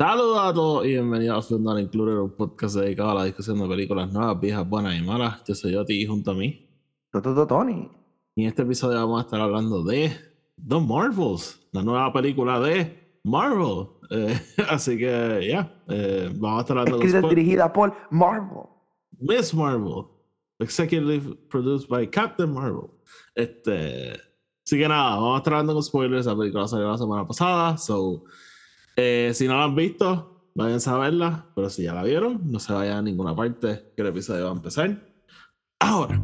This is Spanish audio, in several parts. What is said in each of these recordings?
Saludos a todos y bienvenidos a Fundar Included, un podcast dedicado a la discusión de películas nuevas, viejas, buenas y malas. Yo soy Oti y junto a mí. Toto Tony. Y en este episodio vamos a estar hablando de The Marvels, la nueva película de Marvel. Eh, así que, ya, eh, vamos a estar hablando Escrita de dirigida por Marvel. Miss Marvel, executive produced by Captain Marvel. Este, así que nada, vamos a estar hablando con spoilers. La película salió la semana pasada, so eh, si no la han visto, vayan a verla. Pero si ya la vieron, no se vayan a ninguna parte, que el episodio va a empezar ahora.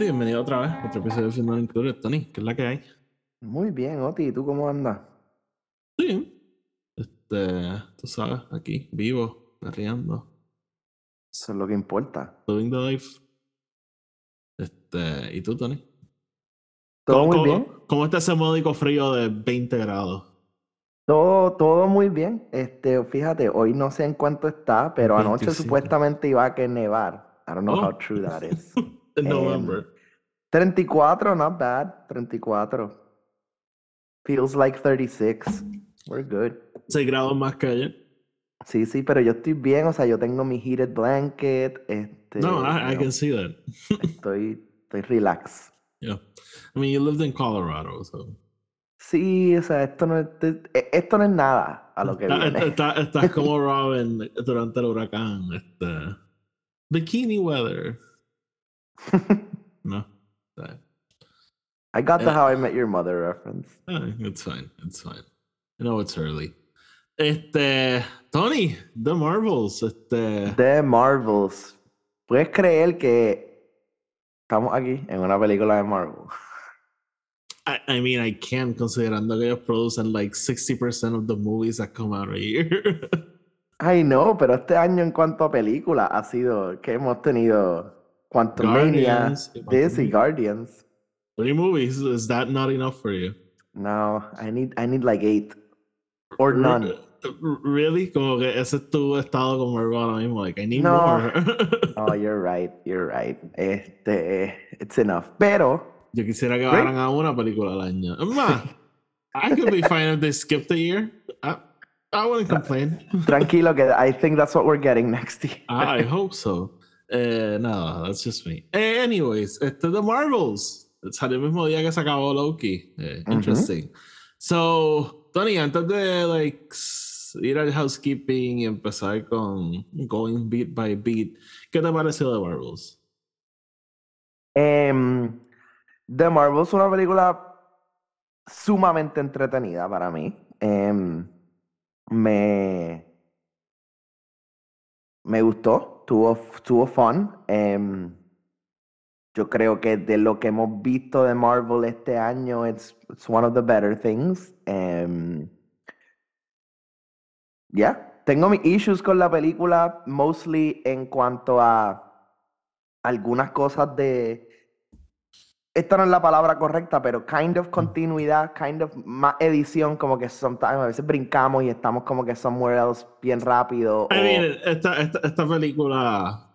Gente, bienvenido otra vez a otro episodio de Final Included. Tony, ¿qué es la que hay? Muy bien, Oti. ¿Y tú cómo andas? Sí. Este, tú sabes, aquí, vivo, riendo, Eso es lo que importa. doing the life. Este, ¿y tú, Tony? Todo ¿Cómo- muy cómo- bien. ¿Cómo está ese módico frío de 20 grados? Todo, todo muy bien. Este, fíjate, hoy no sé en cuánto está, pero anoche 25. supuestamente iba a que nevar. I don't know Oh. how true that is. Em, November. 34, not bad. 34. Feels like 36. We're good. 6 grados más que ayer. Sí, sí, pero yo estoy bien. O sea, yo tengo mi heated blanket. Este, No, I, I can see that. estoy, estoy relax. Yeah. I mean, you lived in Colorado, so. Sí, o sea, esto no es, e- esto no es nada a lo que Está- viene. está- Estás como Robin durante el huracán. Este. Bikini weather. No. I got the Eh. How I Met Your Mother reference. eh, It's fine. It's fine. I know it's early. Este. Tony, The Marvels. Este. The Marvels. ¿Puedes creer que estamos aquí en una película de Marvel? I, I mean, I can, considerando que ellos producen like 60% of the movies that come out a year. Ay, no, pero este año en cuanto a película ha sido que hemos tenido Quantumania, Guardians eh, y this y Quantumania. Guardians. Three movies. Is that not enough for you? No, I need, I need like eight. Or none. Really? Como que ese es tu estado Marvel ahora mismo. Like, I need No. more. Oh, you're right, you're right. Este, it's enough. Pero, Yo quisiera que hagan a una película al año. Más, I could be fine if they skipped a year. I, I wouldn't complain. tranquilo que I think that's what we're getting next year. I hope so. Eh, no, that's just me. Eh, anyways, este The Marvels. Salió el mismo día que se acabó Loki. Eh, interesting. So, Tony, antes de like ir al housekeeping y empezar con going beat by beat, ¿qué te pareció The Marvels? Em, The Marvels es una película sumamente entretenida para mí. Em, me, me gustó, tuvo, tuvo fun. Em, yo creo que de lo que hemos visto de Marvel este año, it's, it's one of the better things. Em, yeah, tengo mis issues con la película, mostly en cuanto a algunas cosas de. Esta no es la palabra correcta, pero kind of continuidad, kind of más edición, como que sometimes a veces brincamos y estamos como que somewhere else bien rápido. I o mean, esta, esta, esta película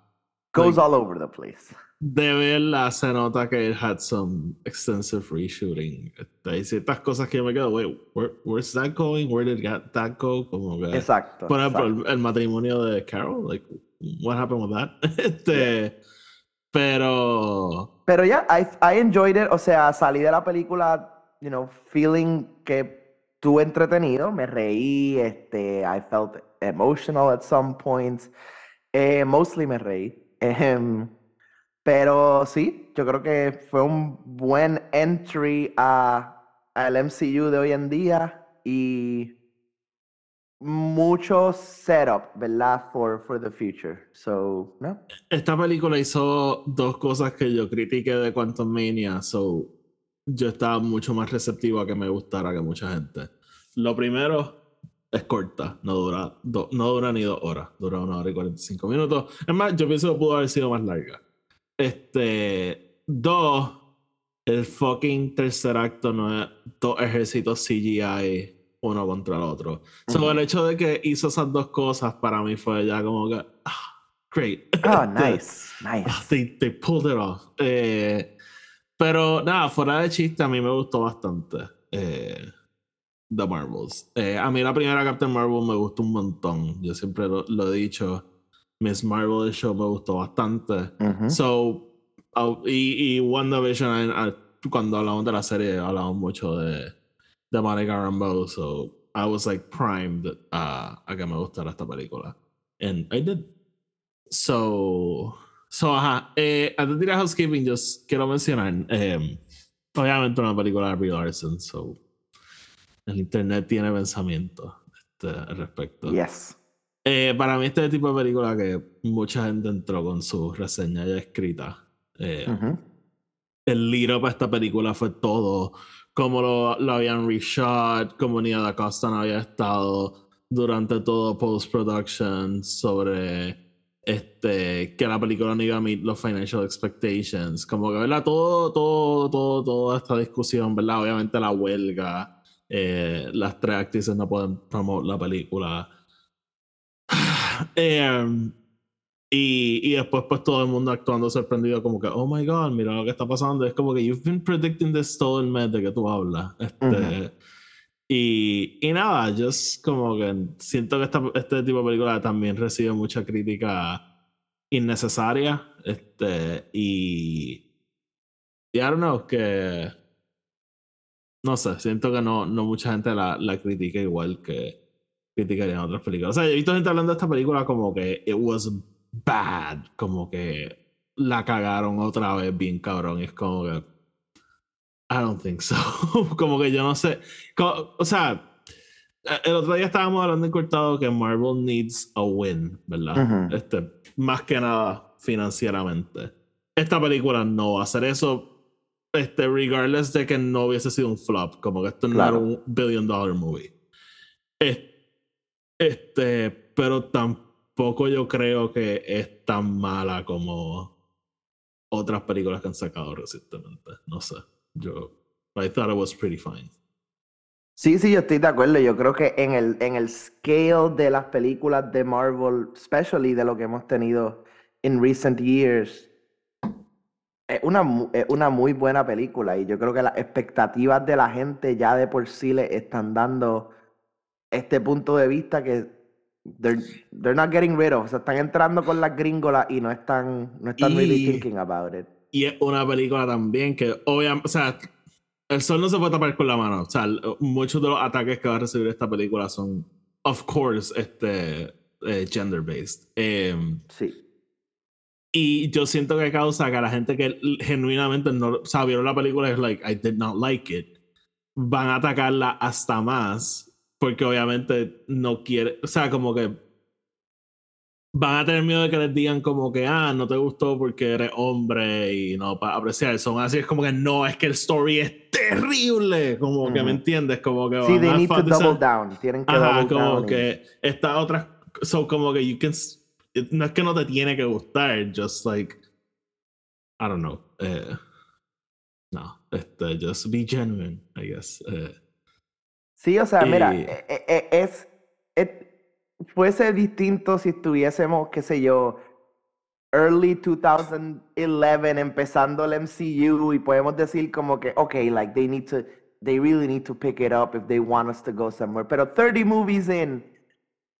goes like- all over the place. de verla se nota que it had some extensive reshooting. Este, Hay ciertas cosas que yo me quedo, wait, where, where's that going? Where did that- go? Como que, Exacto. por ejemplo, exacto. el, el matrimonio de Carol, like, what happened with that? Este, pero, Pero ya, I, I enjoyed it. O sea, salí de la película, you know, feeling que estuve entretenido. Me reí, este, I felt emotional at some points. Eh, mostly me reí. Ejem, pero sí, yo creo que fue un buen entry a, al MCU de hoy en día. Y mucho setup, ¿verdad? For, for the future. So, ¿no? Esta película hizo dos cosas que yo critiqué de Quantum Mania, so yo estaba mucho más receptivo a que me gustara que mucha gente. Lo primero es corta, no dura, no dura ni dos horas, dura una hora y 45 minutos. Es más, yo pienso que pudo haber sido más larga. Este, dos, el fucking tercer acto no es dos ejércitos CGI uno contra el otro. So, el hecho de que hizo esas dos cosas para mí fue ya como que, ah, great. Oh, nice, nice. They, they, pulled it off. Eh, pero nada, fuera de chiste, a mí me gustó bastante. Eh, The Marvels. Eh, a mí la primera Captain Marvel me gustó un montón. Yo siempre lo, he dicho. Miss Marvel, el show me gustó bastante. So, y, y WandaVision, cuando hablamos de la serie, hablamos mucho de de Monica Rambeau, so I was like primed uh, a que me gustara esta película. And I did. So, so ajá. Eh, antes de ir a Housekeeping, just quiero mencionar, eh, obviamente una película de Brie Larson, so el internet tiene pensamiento este, al respecto. Yes. Eh, para mí este tipo de película que mucha gente entró con su reseña ya escrita. Eh, El libro para esta película fue todo cómo lo, lo habían reshot, cómo Nia Da Costa no había estado durante todo post-production sobre este, que la película no iba a meet los financial expectations. Como que, ¿verdad? Todo, todo, todo, toda esta discusión, ¿verdad? Obviamente la huelga, eh, las tres actrices no pueden promover la película. eh, y, y, después, pues todo el mundo actuando sorprendido, como que, oh my god, mira lo que está pasando. Es como que you've been predicting this todo el mes de que tú hablas. Este, y, y nada, yo como que siento que esta, este tipo de película también recibe mucha crítica innecesaria. Este, y. Y I don't know, que. No sé, siento que no, no mucha gente la, la critica igual que criticarían otras películas. O sea, he visto gente hablando de esta película como que it was bad, como que la cagaron otra vez bien cabrón. Es como que. I don't think so. como que yo no sé. o sea, el otro día estábamos hablando en cortado que Marvel needs a win, ¿verdad? este, más que nada financieramente. Esta película no va a hacer eso. Este, regardless de que no hubiese sido un flop, como que esto no era un billion dollar movie. Este, pero tampoco poco yo creo que es tan mala como otras películas que han sacado recientemente. No sé. Yo. I thought it was pretty fine. Sí, sí, yo estoy de acuerdo. Yo creo que en el, en el scale de las películas de Marvel, especially de lo que hemos tenido en recent years, es una, es una muy buena película. Y yo creo que las expectativas de la gente ya de por sí le están dando este punto de vista que they're, they're not getting rid of. O sea, están entrando con las gringolas y no están, no están really thinking about it. Y es una película también que, obviamente, o sea, el sol no se puede tapar con la mano. O sea, muchos de los ataques que va a recibir esta película son, of course, este, eh, gender-based. Em, sí. Y yo siento que causa que a la gente que genuinamente no, o sea, vieron la película es like, I did not like it, van a atacarla hasta más porque obviamente no quiere, o sea, como que van a tener miedo de que les digan como que, ah, no te gustó porque eres hombre y no para apreciar. Son así, es como que no, es que el story es terrible, como que me entiendes, como que... Sí, they need to double down, tienen que Ajá, como que esta otra, so como que you can, no es que no te tiene que gustar, just like, I don't know, eh, no, este, just be genuine, I guess. Eh, Sí, o sea, mira, e, e, e, es, fuese distinto si estuviésemos, qué sé yo, early 2011 empezando el MCU y podemos decir como que, ok, like they need to, they really need to pick it up if they want us to go somewhere. Pero 30 movies in,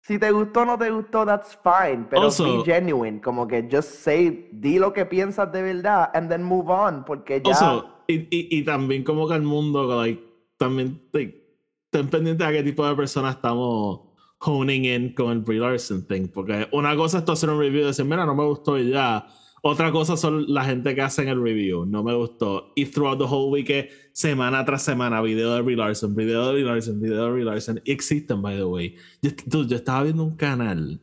si te gustó o no te gustó, that's fine. Pero be genuine, como que just say, di lo que piensas de verdad and then move on, porque ya... y, y, también como que el mundo, like, también, like, estén pendientes a qué tipo de personas estamos honing in con el Brie Larson thing. Porque una cosa es tú hacer un review y decir, mira, no me gustó y ya. Otra cosa son la gente que hacen el review. No me gustó. Y throughout the whole week, semana tras semana, video de Brie Larson, video de Brie Larson, video de Brie Larson. Existen, by the way. Yo, yo estaba viendo un canal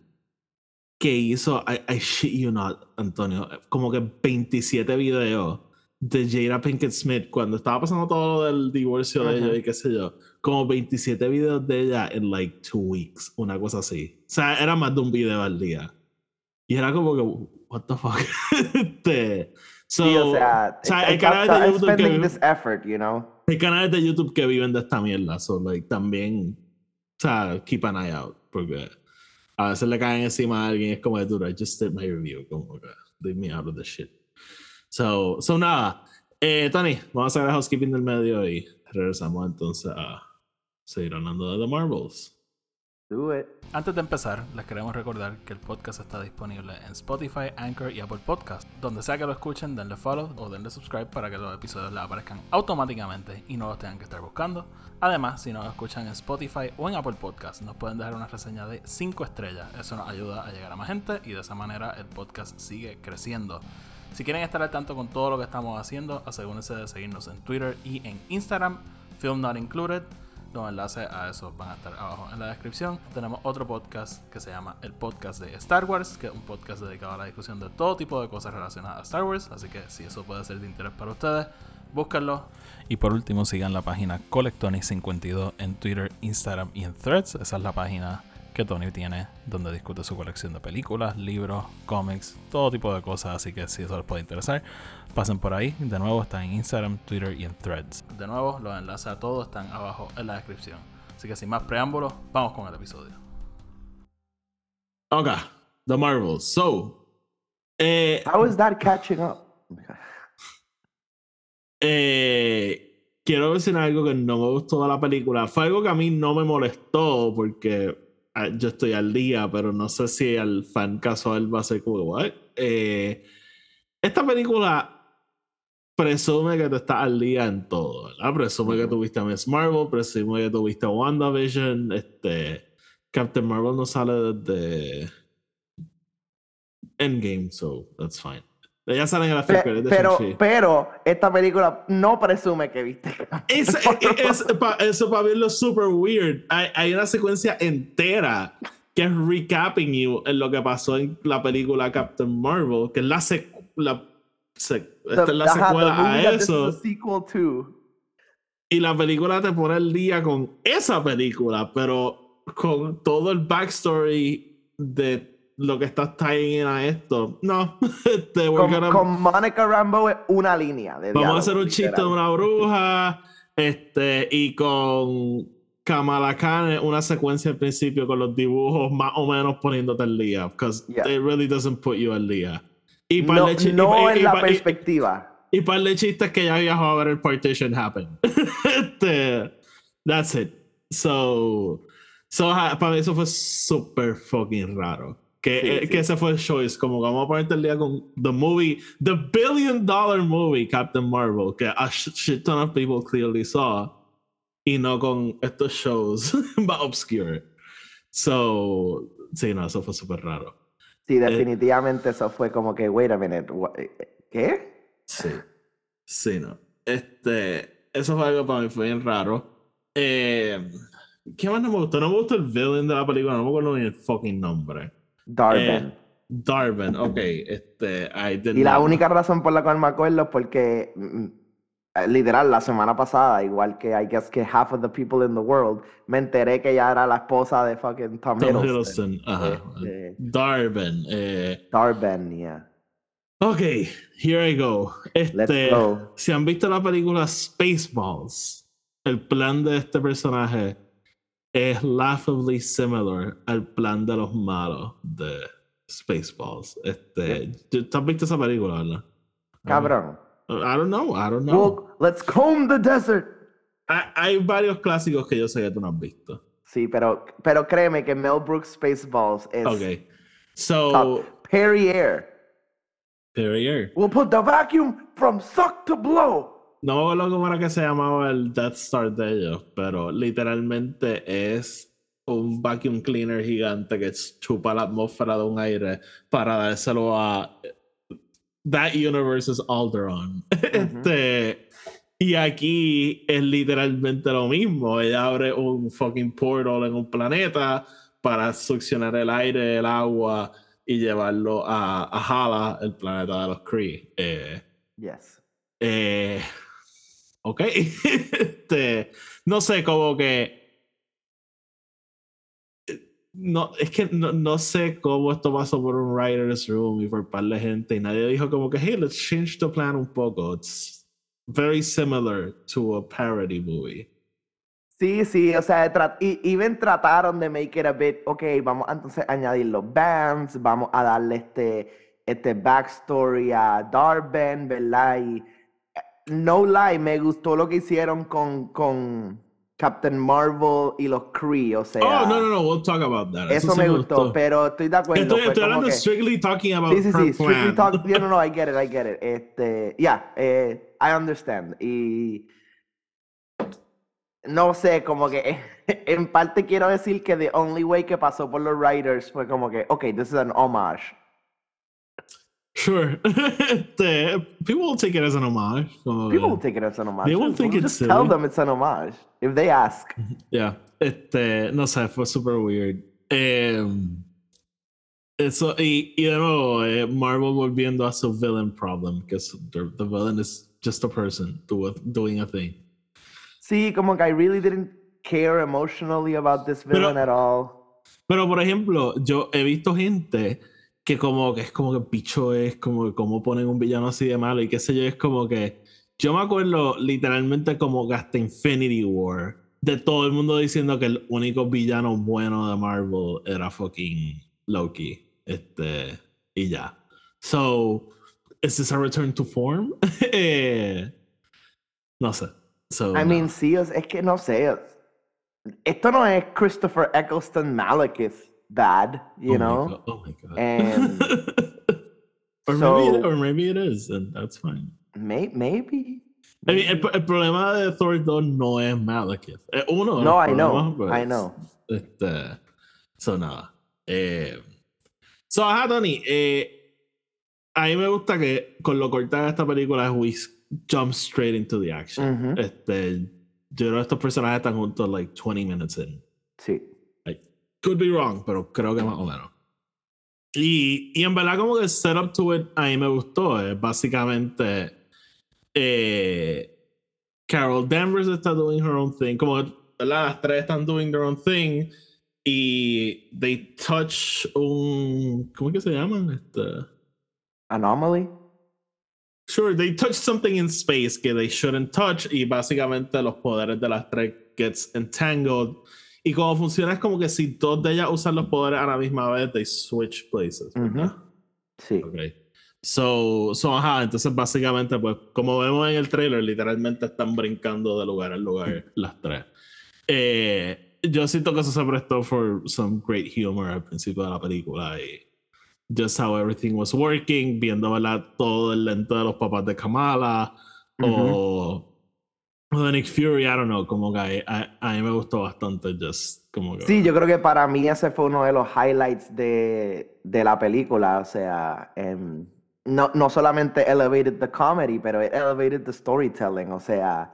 que hizo, I, I shit you not, Antonio, como que 27 videos de Jada Pinkett Smith cuando estaba pasando todo lo del divorcio de ella y qué sé yo. Como 27 videos de ella en like two weeks, una cosa así. O sea, era más de un video al día. Y era como que, what the fuck. este, so, Sí, o sea, o up to de YouTube que viven, this effort, you know? hay canales de YouTube que viven de esta mierda. So, like, también, o sea, keep an eye out. Porque a veces le caen encima a alguien. Es como de dura, I just did my review. Como que, leave me out of the shit. So, so nada. Eh, Tony, vamos a hacer el housekeeping del medio y regresamos entonces a seguir hablando de The Marvels. Do it. Antes de empezar, les queremos recordar que el podcast está disponible en Spotify, Anchor y Apple Podcast. Donde sea que lo escuchen, denle follow o denle subscribe para que los episodios les aparezcan automáticamente y no los tengan que estar buscando. Además, si nos escuchan en Spotify o en Apple Podcast, nos pueden dejar una reseña de 5 estrellas. Eso nos ayuda a llegar a más gente y de esa manera el podcast sigue creciendo. Si quieren estar al tanto con todo lo que estamos haciendo, asegúrense de seguirnos en Twitter y en Instagram, Film Not Included. Los enlaces a eso van a estar abajo en la descripción. Tenemos otro podcast que se llama El Podcast de Star Wars, que es un podcast dedicado a la discusión de todo tipo de cosas relacionadas a Star Wars. Así que si eso puede ser de interés para ustedes, búsquenlo. Y por último, sigan la página Colectonic52 en Twitter, Instagram y en Threads. Esa es la página que Tony tiene donde discute su colección de películas, libros, cómics, todo tipo de cosas. Así que si eso les puede interesar, pasen por ahí. De nuevo, está en Instagram, Twitter y en Threads. De nuevo, los enlaces a todos están abajo en la descripción. Así que sin más preámbulos, vamos con el episodio. Ok, The Marvels. So, eh, How is that catching up? eh, quiero decir algo que no me gustó de la película. Fue algo que a mí no me molestó porque yo estoy al día, pero no sé si al fan casual va a ser como? Eh, esta película presume que tú estás al día en todo, ¿verdad? Presume que tuviste a Miss Marvel, presume que tuviste a WandaVision, este, Captain Marvel no sale desde Endgame, so that's fine. En la Pe- de pero, Shang-Chi. pero esta película no presume que viste. Es- es- es- pa- eso para verlo super weird. Hay, hay una secuencia entera que es recapping you en lo que pasó en la película Captain Marvel, que es la, sec- la, sec- esta es la Ajá, secuela a eso. Y la película te pone el día con esa película, pero con todo el backstory de lo que está tying in a esto. No, este, Con, gonna- con Monica Rambo es una línea de Vamos a hacer un chiste de una bruja. Este, y con Kamala Khan es una secuencia al principio con los dibujos más o menos poniéndote al día. Because Yeah. it really doesn't put you al día. Y No, chi- y no pa- y- la y perspectiva. y par de chistes que ya viajó a ver el partition happen. este, that's it. So, so para mí eso fue súper fucking raro. Que, Sí, eh, sí. que ese fue el choice, como vamos a ponerte el día con the movie, the billion dollar movie Captain Marvel, que a sh- shit ton of people clearly saw, y no con estos shows más obscure. So, sí, no, eso fue súper raro. Sí, definitivamente eso fue como que, wait a minute, what- ¿qué? Sí. Sí, no. Este, eso fue algo para mí, fue bien raro. Eh, ¿Qué más no me gustó? No me gustó el villain de la película, no me acuerdo ni el fucking nombre. Darben. Eh, Darwin, ok. Este, I y la única razón por la cual me acuerdo es porque, mm, eh, literal, la semana pasada, igual que I guess que half of the people in the world, me enteré que ella era la esposa de fucking Tom, Tom Hiddleston. Ajá. Este, Darwin. Eh, Darben, yeah. ok, here I go. Let's Este, go. si han visto la película Spaceballs, el plan de este personaje es laughably similar al plan de los malos de Spaceballs. Este, ¿Tú has visto esa película, verdad? Cabrón. Uh, I don't know, I don't know. Well, let's comb the desert. Hay, hay varios clásicos que yo sé que tú no has visto. Sí, pero, pero créeme que Mel Brooks Spaceballs es Ok. So, top. Perrier. Perrier. We'll put the vacuum from suck to blow. No me acuerdo cómo era que se llamaba el Death Star de ellos, pero literalmente es un vacuum cleaner gigante que chupa la atmósfera de un aire para dárselo a that universe is Alderaan. Este, y aquí es literalmente lo mismo. Ella abre un fucking portal en un planeta para succionar el aire, el agua y llevarlo a, a Hala, el planeta de los Kree. Eh, Yes. eh, ok. Este, no sé, como que. No, es que no, no sé cómo esto pasó por un writer's room y por par de gente y nadie dijo como que, hey, let's change the plan un poco. It's very similar to a parody movie. Sí, sí, o sea, y even trataron de make it a bit, ok, vamos a entonces añadir los bands, vamos a darle este, este backstory a Darben, ¿verdad? Eh, no lie, me gustó lo que hicieron con, con Captain Marvel y los Kree, o sea, oh, no, no, no, we'll talk about that. eso sí me gustó, pero estoy de acuerdo. Estoy, estoy hablando que- strictly talking about Sí, sí, sí, strictly plan. talk, yeah, no, no, I get it, I get it. Este, yeah, eh, I understand. Y no sé, como que en parte quiero decir que the only way que pasó por los writers fue como que, okay, this is an homage. Sure. Este, people will take it as an homage. como People will take it as an homage. They won't think we'll it's just tell them it's an homage if they ask. Yeah, este, no sé, fue super weird. Em, eso, y, y de nuevo, eh, Marvel volviendo a su villain problem, because the, the villain is just a person do a- doing a thing. Sí, como que I really didn't care emotionally about this Pero- villain at all. Pero, por ejemplo, yo he visto gente que como que es como que el bicho es como que cómo ponen un villano así de malo y qué sé yo, es como que yo me acuerdo literalmente como hasta Infinity War de todo el mundo diciendo que el único villano bueno de Marvel era fucking Loki. Este, y ya. So, is this a return to form? Eh, no sé. So, I mean, sí, es, es que no sé. Esto no es Christopher Eccleston Malekith bad, you oh my know? God, oh my God. And or, maybe it, or maybe it is, and that's fine. May- maybe. I mean, el, el problema de Thor 2 no es Malekith. Es uno No, I know, I know. Este, so nada. Eh, so, ajá, Tony. Eh, a mí me gusta que con lo corta de esta película we jump straight into the action. Ujú. Este, yo creo que estos personajes están juntos like 20 minutes in. Sí. Could be wrong, pero creo que más o menos. Y, y en verdad como que el setup to it a mí me gustó. Es básicamente eh, Carol Danvers está doing her own thing. Como ¿verdad? las tres están doing their own thing. Y they touch un... ¿Cómo es que se llaman? Este, Anomaly. Sure, they touch something in space que they shouldn't touch y básicamente los poderes de las tres gets entangled. Y como funciona es como que si dos de ellas usan los poderes a la misma vez, they switch places. Sí. Ok. So, so, ajá, entonces básicamente, pues, como vemos en el trailer, literalmente están brincando de lugar en lugar las tres. Eh, yo siento que eso se prestó for some great humor al principio de la película y just how everything was working, viendo ¿verdad? todo el lento de los papás de Kamala o, o de Nick Fury, I don't know, como que a, a- mí me gustó bastante, just como que... Sí, yo creo que para mí ese fue uno de los highlights de, de la película. O sea, em, no, no solamente elevated the comedy, pero it elevated the storytelling. O sea,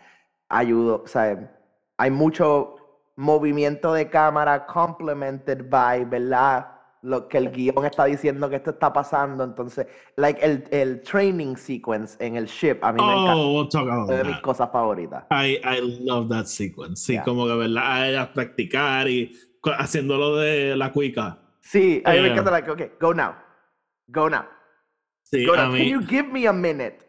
ayudó. O sea, hay mucho movimiento de cámara complemented by, ¿verdad? Lo que el guion está diciendo que esto está pasando. Entonces, like el, el training sequence en el ship, a mí me encanta. Oh, we'll talk about Es de mis cosas favoritas. I, I love that sequence. Sí, Yeah. como que verdad, a ellas practicar y haciéndolo de la cuica. Sí, a mí me Yeah. encanta, like, okay, go now. Go now. Sí, Go now. Can you give me a minute?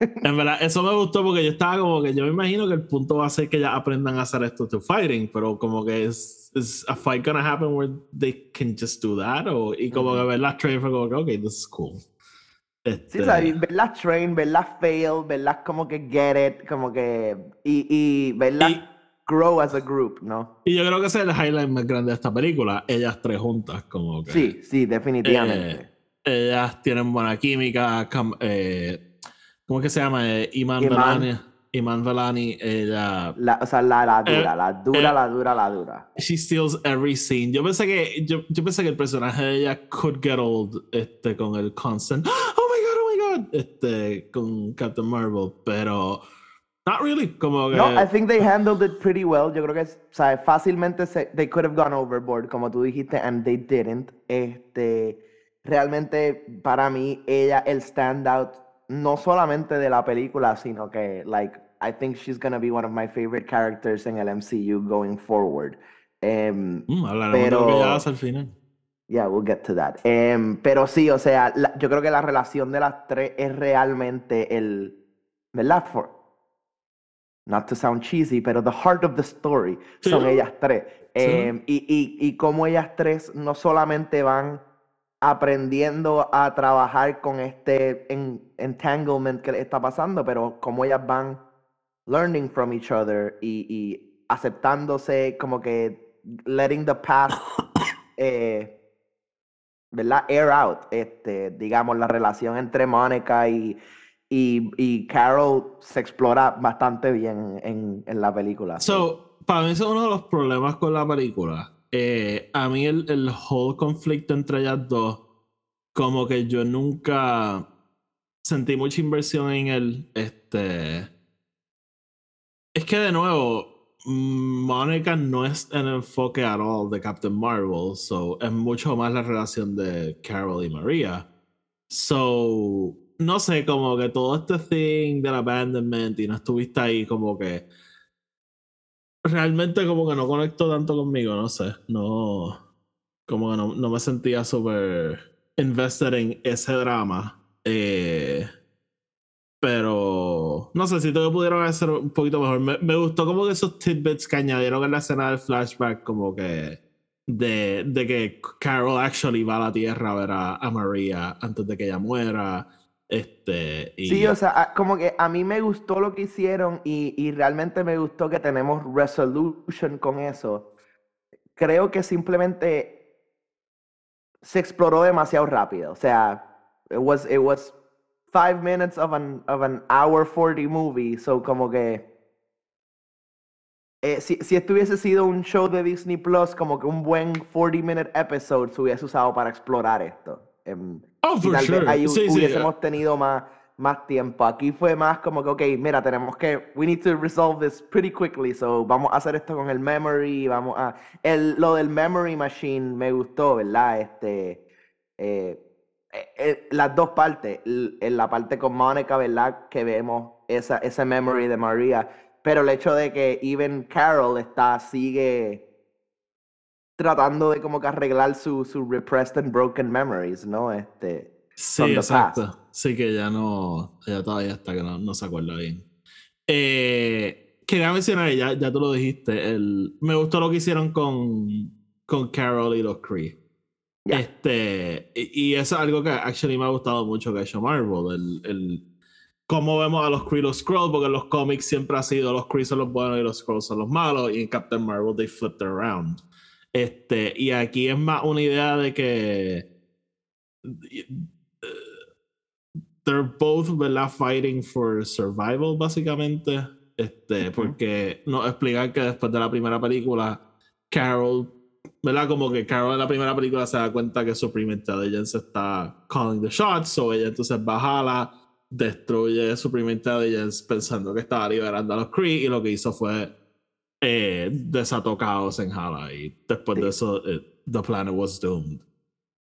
En verdad, eso me gustó porque yo estaba como que yo me imagino que el punto va a ser que ya aprendan a hacer esto to fighting, pero como que es, es a fight gonna happen where they can just do that o, y como que ver las train fue como que, ok, this is cool. Sí, Este, o sea, y verlas train, verlas fail, verlas como que get it, como que. Y, y verlas Y- grow as a group, ¿no? y yo creo que ese es el highlight más grande de esta película, ellas tres juntas, como que. Sí, sí, definitivamente. Eh, ellas tienen buena química. Eh, ¿Cómo es que se llama? Eh, Iman, Iman. Velani. Iman Velani, ella. La- o sea, la, la dura, Eh, la dura, eh, la dura, la dura. She steals every scene. Yo pensé que, yo, yo pensé que el personaje de ella could get old este, con el constant. Oh my god, oh my god. este, con Captain Marvel, pero not really, como que... No, I think they handled it pretty well. Yo creo que, o sea, fácilmente se, they could have gone overboard, como tú dijiste, and they didn't. Este, realmente, para mí, ella, el standout, no solamente de la película, sino que, like, I think she's gonna be one of my favorite characters en el MCU going forward. Um, mm, hablaremos pero... de lo que ya al final. Yeah, we'll get to that. Um, pero sí, o sea, la, yo creo que la relación de las tres es realmente el, ¿verdad? For, not to sound cheesy, pero the heart of the story son ellas tres. Um, y, y, y cómo ellas tres no solamente van aprendiendo a trabajar con este entanglement que les está pasando, pero cómo ellas van learning from each other y, y aceptándose como que letting the past eh, ¿verdad? Air out, este, digamos, la relación entre Mónica y, y, y, Carol se explora bastante bien en, en la película. So, para mí es uno de los problemas con la película. Eh, a mí el, el whole conflicto entre ellas dos, como que yo nunca sentí mucha inversión en él. Este. Es que de nuevo, Mónica no es el enfoque at all de Captain Marvel, so es mucho más la relación de Carol y Maria. So, no sé, como que todo este thing del abandonment y no estuviste ahí, como que realmente como que no conectó tanto conmigo, no sé, no, como que no, no me sentía súper invested en ese drama. Eh, pero no sé, si todo pudieron hacer un poquito mejor. Me, me, gustó como que esos tidbits que añadieron en la escena del flashback, como que de, de que Carol actually va a la tierra a ver a, a María antes de que ella muera. Este. Sí, o sea, como que a mí me gustó lo que hicieron y, y realmente me gustó que tenemos resolution con eso. Creo que simplemente se exploró demasiado rápido. O sea, it was, it was five minutes of an, of an hour 40 movie. So, como que. Eh, si, si esto hubiese sido un show de Disney Plus, como que un buen 40 minute episode se hubiese usado para explorar esto. Um, oh, for sure. ahí sí, hubiésemos sí. tenido más, más tiempo. Aquí fue más como que, ok, mira, tenemos que, we need to resolve this pretty quickly, so vamos a hacer esto con el memory, vamos a, el, lo del memory machine me gustó, ¿verdad? Este, eh, eh, eh, las dos partes, en la parte con Mónica, ¿verdad? Que vemos esa, ese memory de María, pero el hecho de que even Carol está, sigue tratando de como que arreglar su, su repressed and broken memories, ¿no? Este, sí, exacto. Sí, que ya no, ella todavía está, que no, no se acuerda bien. Eh, quería mencionar, ya, ya tú lo dijiste, el, me gustó lo que hicieron con, con Carol y los Cree. Este, y, eso es algo que actually me ha gustado mucho que ha hecho Marvel. El, el cómo vemos a los Kree y los Skrulls, porque en los cómics siempre ha sido los Kree son los buenos y los Skrulls son los malos, y en Captain Marvel they flipped around. Este, y aquí es más una idea de que they're both, ¿verdad? Fighting for survival, básicamente. Este, porque nos explican que después de la primera película, Carol ¿verdad? Como que Carol en la primera película se da cuenta que Supreme Intelligence está calling the shots, o ella entonces baja destruye Supreme Intelligence pensando que estaba liberando a los Kree, y lo que hizo fue eh, desató caos en Hala, y después de eso, eh, the planet was doomed.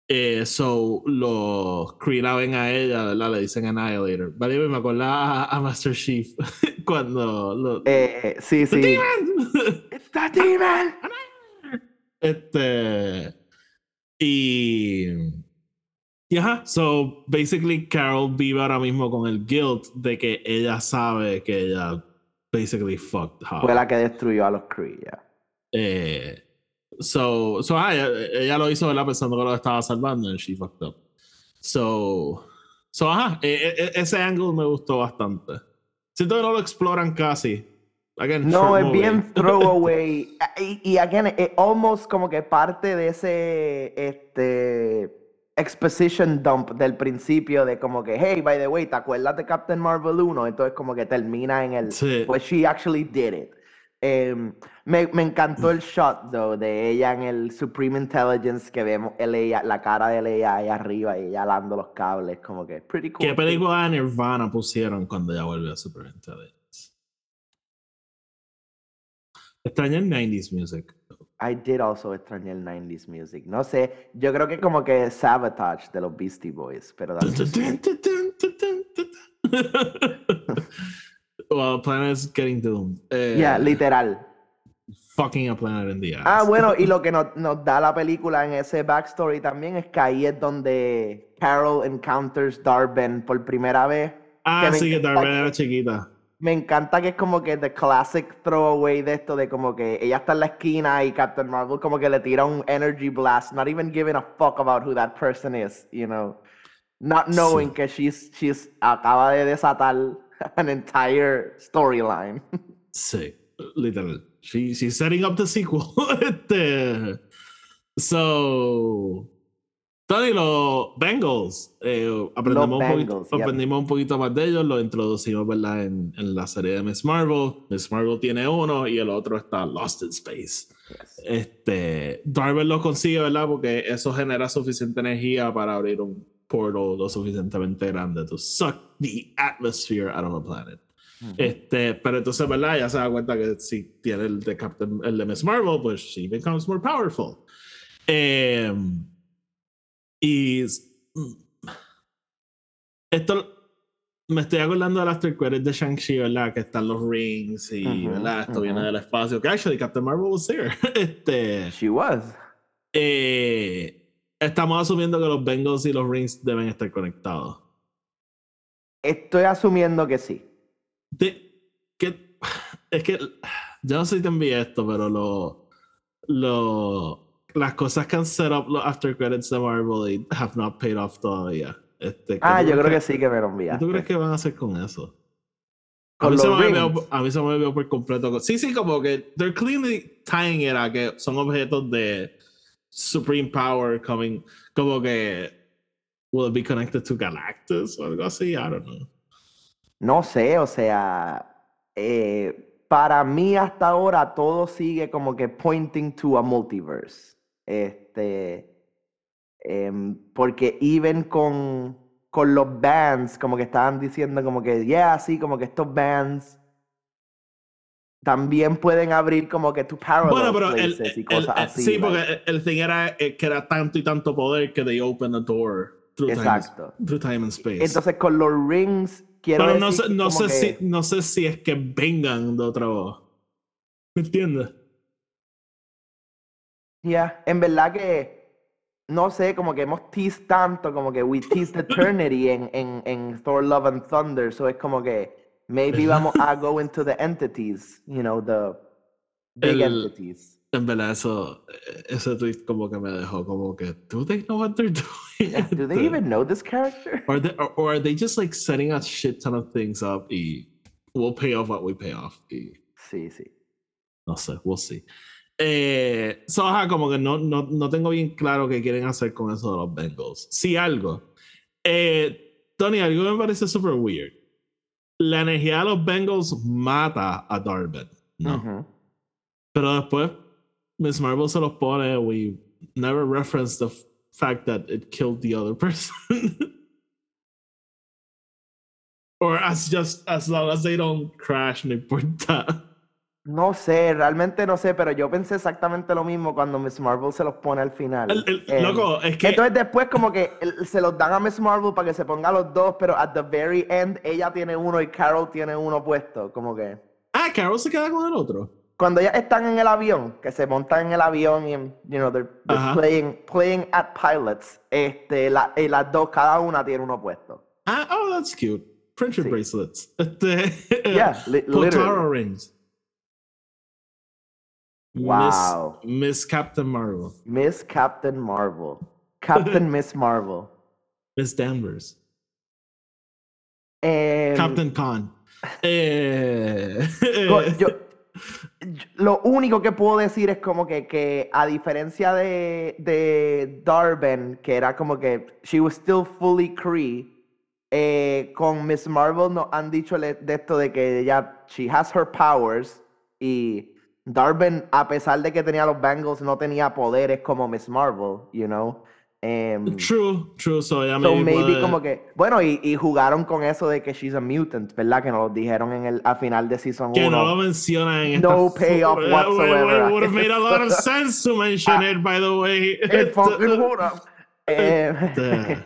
Eh, so, los Kree la ven a ella, ¿verdad? Le dicen Annihilator. Vale, me acuerdo a, Master Chief cuando. Lo, eh, sí, sí. Demon! It's the demon! Este. Y. Y ajá, so basically Carol vive ahora mismo con el guilt de que ella sabe que ella basically fucked her. Fue la que destruyó a los Kree, ya. Eh, so, so ah, ella, ella, lo hizo, ¿verdad? Pensando que lo estaba salvando and she fucked up. So, so ajá, e, e, ese angle me gustó bastante. Siento que no lo exploran casi, no, es bien throwaway. y, y again, es almost como que parte de ese este, exposition dump del principio de como que, hey, by the way, ¿te acuerdas de Captain Marvel 1? Entonces como que termina en el, sí. pues she actually did it. Em, me, me encantó el shot, though, de ella en el Supreme Intelligence que vemos ella, la cara de ella ahí arriba y ella alando los cables, como que pretty cool. ¿Qué película de Nirvana pusieron cuando ya volvió a Super Intelligence? Extraña el 90s music. I did also extrañar el 90s music. No sé, yo creo que como que Sabotage de los Beastie Boys, pero well, planet's getting doomed. Eh, Yeah, literal. Fucking a planet in the ass. Ah, bueno, y lo que nos, nos da la película en ese backstory también es que ahí es donde Carol encounters Darben por primera vez. Ah, me sí, que Darwin era chiquita. Me encanta que es como que the classic throwaway de esto, de como que ella está en la esquina y Captain Marvel como que le tira un energy blast, not even giving a fuck about who that person is, you know. Not knowing Sí. que she's, she's acaba de desatar an entire storyline. Sí, literal. She, she's setting up the sequel. este, so, Tony, los Bengals, eh, aprendimos, un poquito, Bengals, yep. aprendimos un poquito más de ellos, lo introducimos ¿verdad? En, en la serie de Miss Marvel. Miss Marvel tiene uno y el otro está Lost in Space. Yes. Este, Darwin lo consigue, ¿verdad? Porque eso genera suficiente energía para abrir un portal lo suficientemente grande to suck the atmosphere out of a planet. Este, pero entonces, ¿verdad? Ya se da cuenta que si tiene el de Captain, el de Miss Marvel, pues she becomes more powerful. Em, y esto me estoy acordando del after credit de Shang-Chi, ¿verdad? Que están los rings y, ¿verdad? Esto viene del espacio. Que actually Captain Marvel was there. este, She was. eh, estamos asumiendo que los Bengals y los rings deben estar conectados. Estoy asumiendo que sí. De, que, es que yo no sé si te envié esto, pero lo, lo, las cosas que han set up los after credits de Marvel y have not paid off todavía. Este, ¿qué Ah, yo creo que sí que me lo ¿Qué enviaste. tú crees que van a hacer con eso? A mí, se me rings. a mí se me olvidó por completo. co- Sí, sí, como que they're clearly tying it a que son objetos de Supreme Power coming, como que will it be connected to Galactus o algo así, I don't know. No sé, o sea, eh, para mí hasta ahora todo sigue como que pointing to a multiverse. Este, em, porque even con, con los bands, como que estaban diciendo como que, yeah, sí, como que estos bands también pueden abrir como que tu parallel Bueno, pero el, places y el- cosas el- así. sí, porque el, thing era eh, que era tanto y tanto poder que they open the door through, time, Exacto. through time and space. Entonces con los rings quiero pero no decir sé, que no, sé que- si, no sé si es que vengan de otro. ¿Me entiendes? Ya, en verdad que no sé, como que hemos teased tanto, como que we teased eternity en, en, en Thor Love and Thunder, so es como que maybe vamos a go into the entities, you know, the big El- entities. En verdad, eso, eh, ese tweet como que me dejó como que, ¿do they know what they're doing? Do they even know this character? Or, they, or, or are they just like setting a shit ton of things up y we'll pay off what we pay off? Y Sí, sí. no sé, we'll see. Eh, so, ajá, como que no, no, no tengo bien claro qué quieren hacer con eso de los Bengals. Sí, algo. Eh, Tony, algo me parece super weird. La energía de los Bengals mata a Darwin. No. Pero después, Miss Marvel se los pone. We never reference the fact that it killed the other person. or as just as long as they don't crash, no importa. No sé, realmente no sé, pero yo pensé exactamente lo mismo cuando Miss Marvel se los pone al final. El- el- Em, loco, es que. Entonces después como que se los dan a Miss Marvel para que se ponga los dos, pero at the very end ella tiene uno y Carol tiene uno puesto, como que ah, Carol se queda con el otro. cuando ya están en el avión, que se montan en el avión y you know they're, playing playing at pilots, este la- y las dos cada una tiene uno puesto. Ah, oh, that's cute. Friendship Sí. bracelets. Este, Yeah, li- Potaro literally. rings. Wow. Miss, Miss Captain Marvel. Miss Captain Marvel. Captain Miss Marvel. Miss Danvers. Em, Captain Khan. Eh, yo- lo único que puedo decir es como que, que a diferencia de, de Darben, que era como que she was still fully Kree, eh, con Miss Marvel nos han dicho de esto de que ella, she has her powers y Darwin, a pesar de que tenía los Bengals, no tenía poderes como Miss Marvel, you know. Em, True, true. So, ya so maybe como que, bueno, y, y jugaron con eso de que she's a mutant, ¿verdad? Que nos lo dijeron en el, a final de season que no 1. lo mencionan en No payoff It whatsoever. would have made a lot of sense to mention it, by the way. It fucking would have. Este.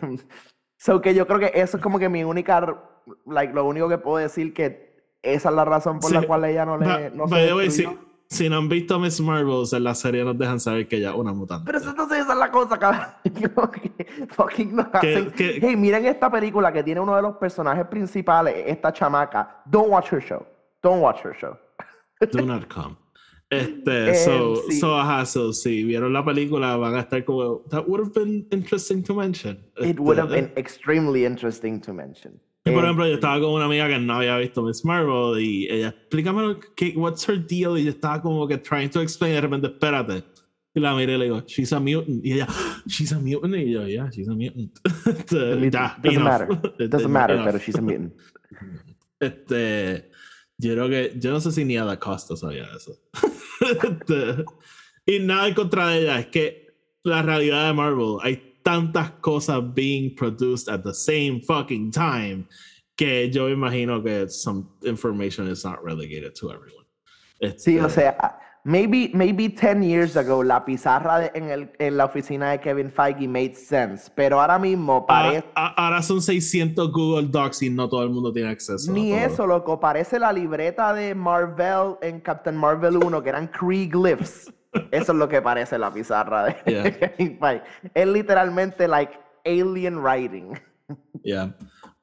so que yo creo que eso es como que mi única, like, lo único que puedo decir que esa es la razón por la Sí. cual ella no le no se by the way, si, destruyó. Si no han visto Miss Marvels en la serie, nos dejan saber que ella es una mutante. Pero eso entonces esa es la cosa, cabrón. Fucking nos hacen. Hey, miren esta película que tiene uno de los personajes principales, esta chamaca. Don't watch her show. Don't watch her show. Do not come. Este, so, sí. so, ajá, so, si vieron la película, van a estar como, that would have been interesting to mention. It would have Este, been extremely interesting to mention. Y por Eh, ejemplo, yo estaba con una amiga que no había visto Miss Marvel y ella, explícame, que- what's her deal? Y yo estaba como que trying to explain, y de repente, espérate. Y la miré y le digo, she's a mutant. Y ella, she's a mutant. Y yo, yeah, she's a mutant. Este, Doesn't ya, doesn't matter. Este, Doesn't matter, enough. pero she's a mutant. Este, yo creo que, yo no sé si ni a la Costa sabía eso. Este, y nada en contra de ella, es que la realidad de Marvel, hay tantas cosas being produced at the same fucking time que yo imagino que some information is not relegated to everyone. Sí, o Este, sea, maybe, maybe 10 years ago la pizarra de- en, el, en la oficina de Kevin Feige made sense, pero ahora mismo a- parece... a- ahora son 600 Google Docs y no todo el mundo tiene acceso. a Ni todo. eso, loco, parece la libreta de Marvel en Captain Marvel 1, que eran Kree glyphs. Eso es lo que parece la pizarra de Yeah. Kevin Feige. Es literalmente like alien writing. Yeah.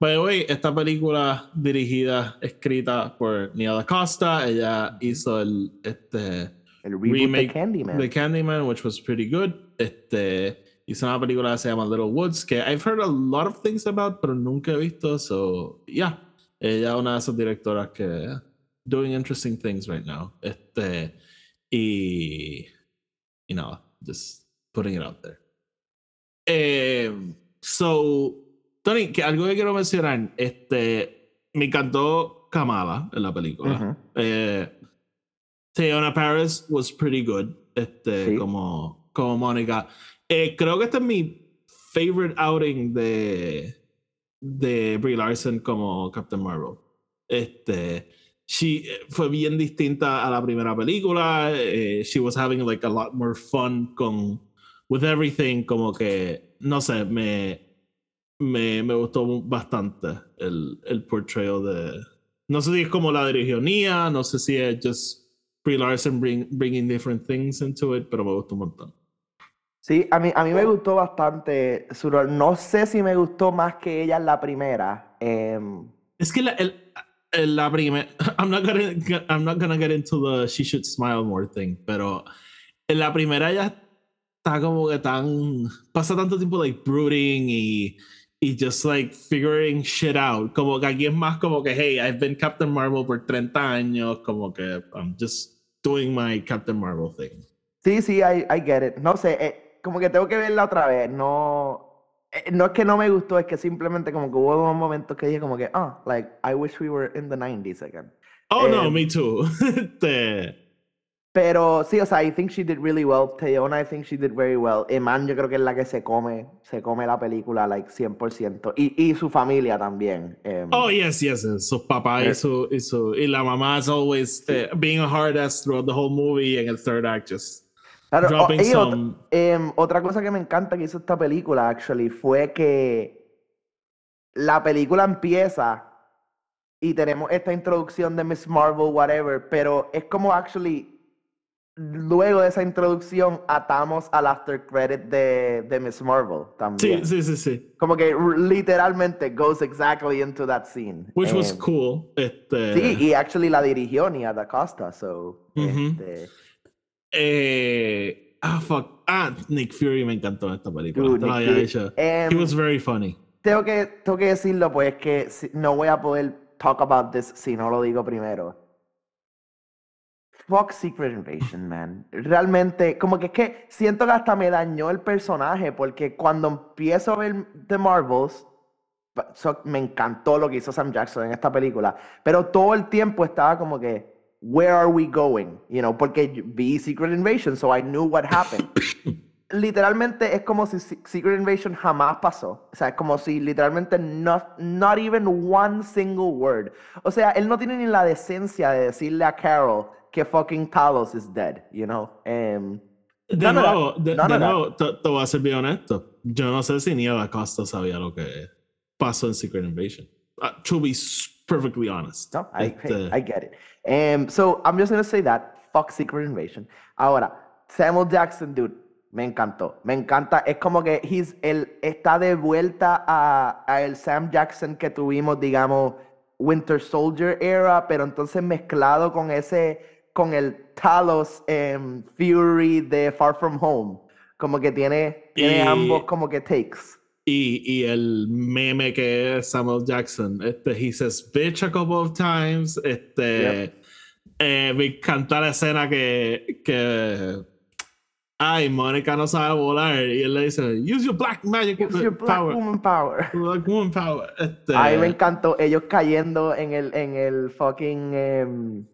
By the way, esta película dirigida, escrita por Nia Da Costa, ella hizo el este El remake de Candyman. de Candyman, which was pretty good. Este hizo una película que se llama Little Woods, que I've heard a lot of things about, pero nunca he visto. So, yeah, ella es una de esas directoras que doing interesting things right now. Este y y nada, just putting it out there. Eh, so, Tony, que algo que quiero mencionar, este, me encantó Kamala en la película. Ujú. Eh, Teyona Paris was pretty good, este, Sí. como, como Mónica. Eh, creo que este es mi favorite outing de, de Brie Larson como Captain Marvel. Este, she eh, fue bien distinta a la primera película. eh, she was having like a lot more fun con with everything, como que, no sé, me, me, me gustó bastante el, el portrayal de... No sé si es como la dirigió Nia, no sé si es just Brie Larson bring, bringing different things into it, pero me gustó un montón. Sí, a mí, a mí me gustó bastante Suror. No sé si me gustó más que ella en la primera. em, Es que la, el- la primera, I'm not gonna, I'm not gonna get into the she should smile more thing, pero en la primera ya está como que tan, pasa tanto tiempo like brooding y, y just like figuring shit out, como que aquí es más como que, hey, I've been Captain Marvel por 30 años, como que I'm just doing my Captain Marvel thing. Sí, sí, I, I get it. No sé, eh, como que tengo que verla otra vez. No, no es que no me gustó, es que simplemente como que hubo unos momentos que dije como que, ah, like, I wish we were in the 90s again. Oh no, Em, me too. Este, Pero sí, o sea, I think she did really well. Teyona, I think she did very well. Eman, yo creo que es la que se come, se come la película, like, 100%. Y, y su familia también. em. Oh, yes, yes. Su papá y Eh. su, y su y la mamá is always eh, being a hard ass throughout the whole movie and el third act just Claro, o- dropping y ot- some. em, otra cosa que me encanta que hizo esta película, actually, fue que la película empieza y tenemos esta introducción de Miss Marvel, whatever, pero es como, actually, luego de esa introducción atamos al after credit de, de Miss Marvel Sí, también. sí, sí, sí. Como que literalmente goes exactly into that scene. Which was Em, cool. Este, Sí, y actually la dirigió Nia Da Costa, so. Este, eh, ah, fuck. Ah, Nick Fury me encantó en esta película. Dude, Nick había Fury. dicho. Em, He was very funny. tengo que, tengo que decirlo, pues que no voy a poder talk about this si no lo digo primero. Fuck Secret Invasion, man. Realmente, como que es que siento que hasta me dañó el personaje, porque cuando empiezo a ver The Marvels, so- me encantó lo que hizo Sam Jackson en esta película, pero todo el tiempo estaba como que, where are we going? You know, porque vi Secret Invasion, so I knew what happened. literalmente es como si Se- Secret Invasion jamás pasó. O sea, es como si literalmente not, not even one single word. O sea, él no tiene ni la decencia de decirle a Carol que fucking Talos is dead, you know? Em, De nuevo, de, de nuevo te, te voy a ser bien honesto. Yo no sé si ni la Costa sabía lo que pasó en Secret Invasion. Uh, to be perfectly honest. No, I, hey, I get it. Um, so I'm just gonna say that. Fuck Secret Invasion. Ahora, Samuel Jackson, dude, me encantó. Me encanta. Es como que he's, él está de vuelta a, a el Sam Jackson que tuvimos, digamos, Winter Soldier era, pero entonces mezclado con ese, con el Talos em, Fury de Far From Home. Como que tiene, tiene ambos como que takes. Y, y el meme que es Samuel Jackson, este, he says bitch a couple of times. Este, eh, me encanta la escena que, que ay, Mónica no sabe volar y él le dice, use your black magic Use your black power. woman power. Black woman power. Este, A mí me encantó ellos cayendo en el, en el fucking em,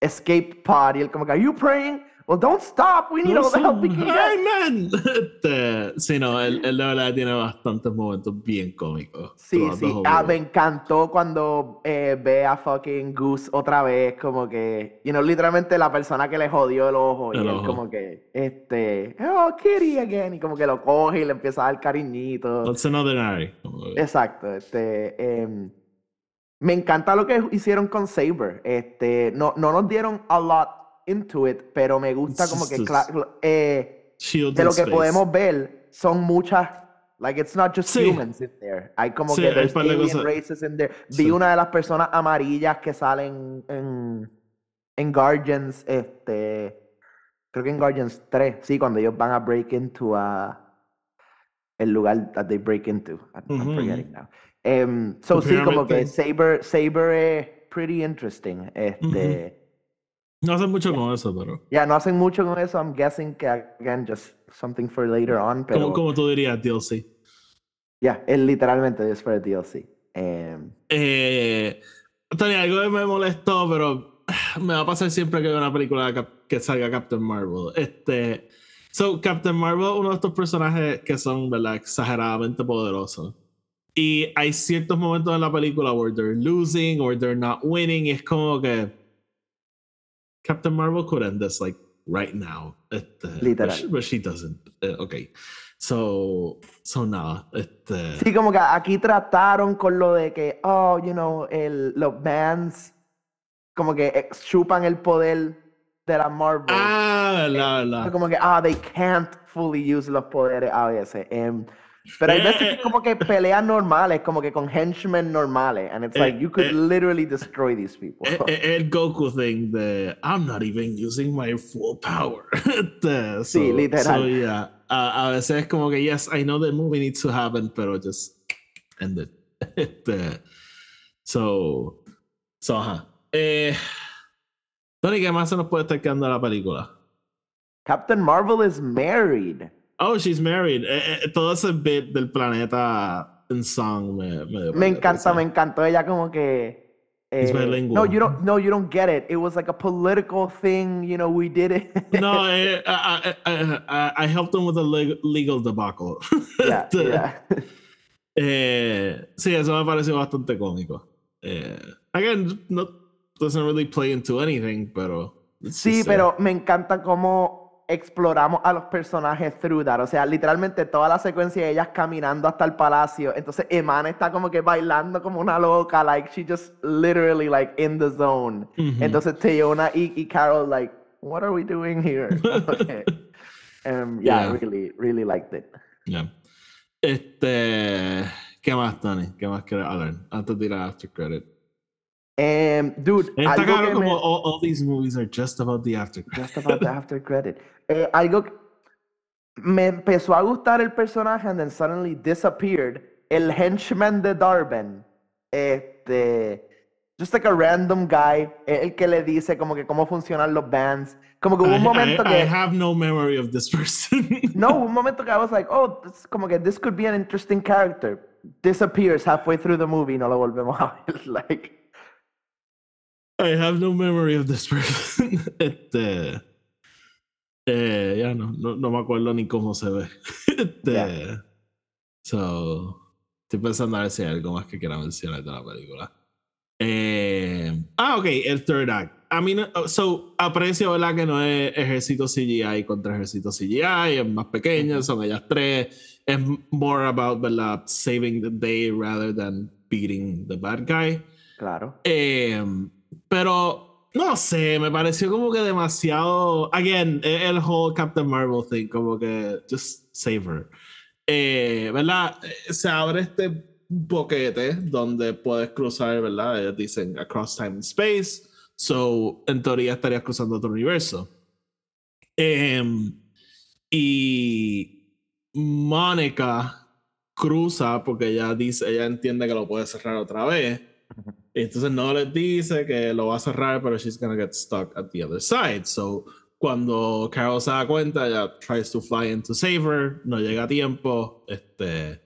escape pod y él como que, ¿Are you praying? Well, don't stop. We need no all the help we can man. Este, sí, no, él, él de verdad tiene bastantes momentos bien cómicos. Sí, sí. Ah, me encantó cuando eh, ve a fucking Goose otra vez, como que, you know, literalmente la persona que le jodió el ojo y El él ojo. como que, este, oh, Kitty again, y como que lo coge y le empieza a dar cariñito. That's another Harry. Exacto, este, em, me encanta lo que hicieron con Saber. Este, no, no nos dieron a lot into it, pero me gusta como que eh, de lo que space. podemos ver son muchas, like it's not just Sí. humans in there. Hay como Sí, que hay alien races in there. Vi Sí. una de las personas amarillas que salen en, en Guardians, este, creo que en Guardians 3, sí, cuando ellos van a break into a el lugar that they break into. I'm, forgetting now. Em, so sí, como que. Saber, Saber es pretty interesting. Este, No hacen mucho con eso, pero. ya no hacen mucho con eso. I'm guessing que again just something for later on, pero Como, como tú dirías, DLC. ya es literalmente es for the DLC. Em, Eh, Tony, algo que me molestó, pero me va a pasar siempre que veo una película que salga Captain Marvel. Este, so, Captain Marvel es uno de estos personajes que son, ¿verdad?, exageradamente poderosos. Y hay ciertos momentos en la película where they're losing or they're not winning. Y es como que Captain Marvel could end this like right now. Este, Literal. But she, but she doesn't. Eh, ok. So, so nada. Este, sí, como que aquí trataron con lo de que, oh, you know, el, los bands como que ex- chupan el poder de la Marvel. Ah, verdad, verdad. como que, ah, they can't fully use los poderes a veces. Pero hay veces que Eh, es como que peleas normales, como que con henchmen normales. And it's Eh, like, you could eh, literally destroy these people. El Goku thing de I'm not even using my full power. Este, Sí, literal. So, yeah. a, a veces es como que, yes, I know the movie needs to happen, pero just end it. Este, so, so, ajá. Eh, Tony, ¿qué más se nos puede estar quedando de la película? Captain Marvel is married. Oh, she's married. Eh, eh, todo ese bit del planeta en song me, me, Me encanta, me encantó ella como que. Eh, no, you don't. No, you don't get it. It was like a political thing. You know, we did it. No, eh, I, I, I, I helped them with a leg- legal debacle. yeah, yeah. eh, sí, eso me pareció bastante cómico. Eh, again, no doesn't really play into anything, pero. Sí, pero me encanta cómo exploramos a los personajes through that. O sea, literalmente toda la secuencia de ellas caminando hasta el palacio. Entonces, Emana está como que bailando como una loca. Like, she just literally, like, in the zone. ujú. Entonces, Teona y, y Carol, like, what are we doing here? Okay. Um, yeah, Yeah. really, really liked it. Yeah. Este. ¿Qué más, Tony? ¿Qué más quieres hablar? Antes de ir a After Credit. Um, dude, Está algo claro que como me- all, all these movies are just about the After Credit. Just about the after credit. Eh, algo que me empezó a gustar el personaje and then suddenly disappeared. El henchman de Darben. Este. Just like a random guy. eh, El que le dice como que cómo funcionan los bands. Como que hubo un momento I- que. I have no memory of this person. No, hubo un momento que I was like, oh, this, como que this could be an interesting character. Disappears halfway through the movie. No lo volvemos a ver. Like. I have no memory of this person. este. Eh, ya no, no, no me acuerdo ni cómo se ve. este. Yeah. So. Estoy pensando a ver si hay algo más que quiera mencionar de la película. Eh, ah, ok, el third act. I mean, uh, so, aprecio, ¿verdad? Que no es ejército CGI contra ejército CGI, es más pequeño, son ellas tres. Es more about, ¿verdad? Saving the day rather than beating the bad guy. Claro. Eh, pero, no sé, me pareció como que demasiado. Again, e- el whole Captain Marvel thing, como que just save her. Eh, ¿Verdad? Eh, Se abre este boquete donde puedes cruzar, ¿verdad? Ellos dicen across time and space. So, en teoría estarías cruzando otro universo. Em, y Mónica cruza porque ella dice, ella entiende que lo puede cerrar otra vez. Entonces no les dice que lo va a cerrar, pero she's gonna get stuck at the other side. So, cuando Carol se da cuenta, ella tries to fly in to save her, no llega a tiempo. Este,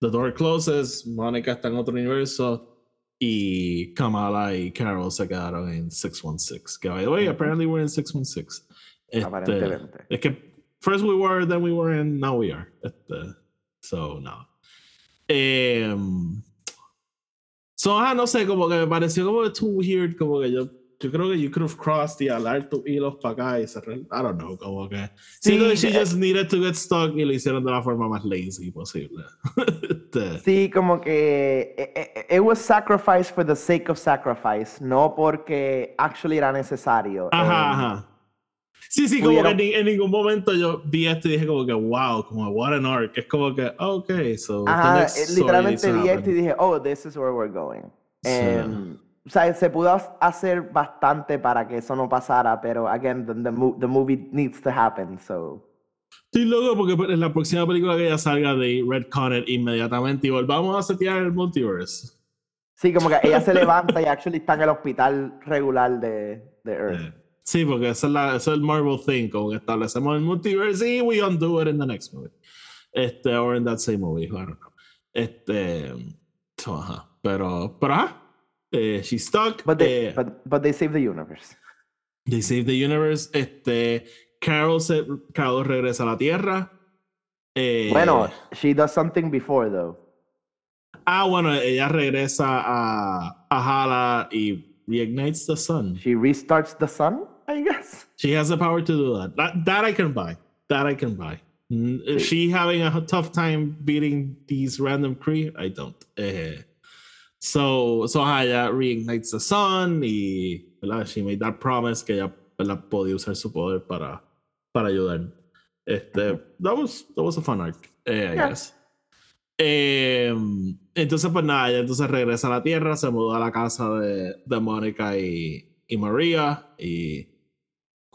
the door closes, Mónica está en otro universo y Kamala y Carol se quedaron en 616. Que by the way, apparently we're in 616. Este, Aparentemente. es que first we were, then we were, and now we are. Este, so, no. Em, so, ah, no sé, como que me pareció como too weird, como que yo, yo creo que you could have crossed y alar tus hilos para acá y cerrar. I don't know, como que. Siento que she just needed to get stuck y lo hicieron de la forma más lazy posible. Este, Sí, como que eh, eh, it was sacrifice for the sake of sacrifice, no porque actually era necesario. Ajá, Eh, ajá. Sí, sí, como que en, en ningún momento yo vi esto y dije como que wow, como what an arc. Es como que, ok, so Ajá, eh, literalmente vi esto y happen. dije, oh, this is where we're going. Em, o sea, se pudo ha- hacer bastante para que eso no pasara, pero again, the, the, the movie needs to happen, so. Estoy loco porque en la próxima película que ya salga de Red Connet inmediatamente y volvamos a setear el multiverse. Sí, como que ella se levanta y actually está en el hospital regular de, de Earth. Eh, Sí, porque esa es, la, ese es el Marvel thing, como que establecemos el multiverse y we undo it in the next movie. Este, or in that same movie, I don't know. Este, so, ajá. Pero, pero ajá. Eh, she's stuck. But they, eh, but, but they save the universe. They Save the Universe. Este, Carol, se, Carol regresa a la Tierra. Eh, Bueno, she does something before though. Ah, bueno, ella regresa a, a Hala y reignites the sun. She restarts the sun, I guess. She has the power to do that. That, that I can buy. That I can buy. Is she having a tough time beating these random Kree? I don't. Eh, so, so ella reignites the sun y ¿verdad? she made that promise que ella ¿verdad? podía usar su poder para, para ayudar. Este, that was that was a fun arc, eh, I Yeah. guess. Em, entonces, pues nada, ella entonces regresa a la Tierra, se muda a la casa de, de Mónica y, y María. Y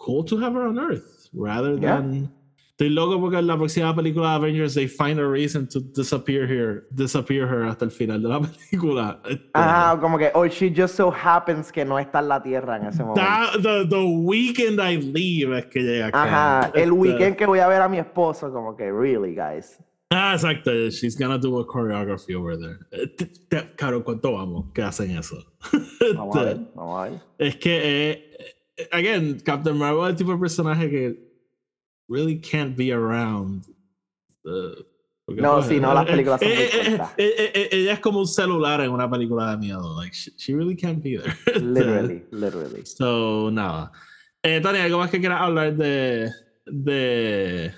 cool to have her on Earth, rather Yeah. than. Estoy loco porque en la próxima película de Avengers they find a reason to disappear here, disappear her hasta el final de la película. Ajá, como que, or she just so happens que no está en la Tierra en ese momento. that- the, the weekend I leave es que llega acá. Ajá, el Este, weekend que voy a ver a mi esposo, como que, really, guys. Ah, exacto. She's gonna do a choreography over there. Eh, Claro, ¿cuánto vamos? que hacen eso? Vamos a Este, ver, vamos a ver. Es que, eh, again, Captain Marvel es el tipo de personaje que really can't be around. No, pues, sí, no, las eh, películas son eh, muy eh, eh, eh, Ella es como un celular en una película de miedo. Like, she, she really can't be there. Literally, literally. So, nada. Eh, Tony, ¿algo más que quieras hablar de, de,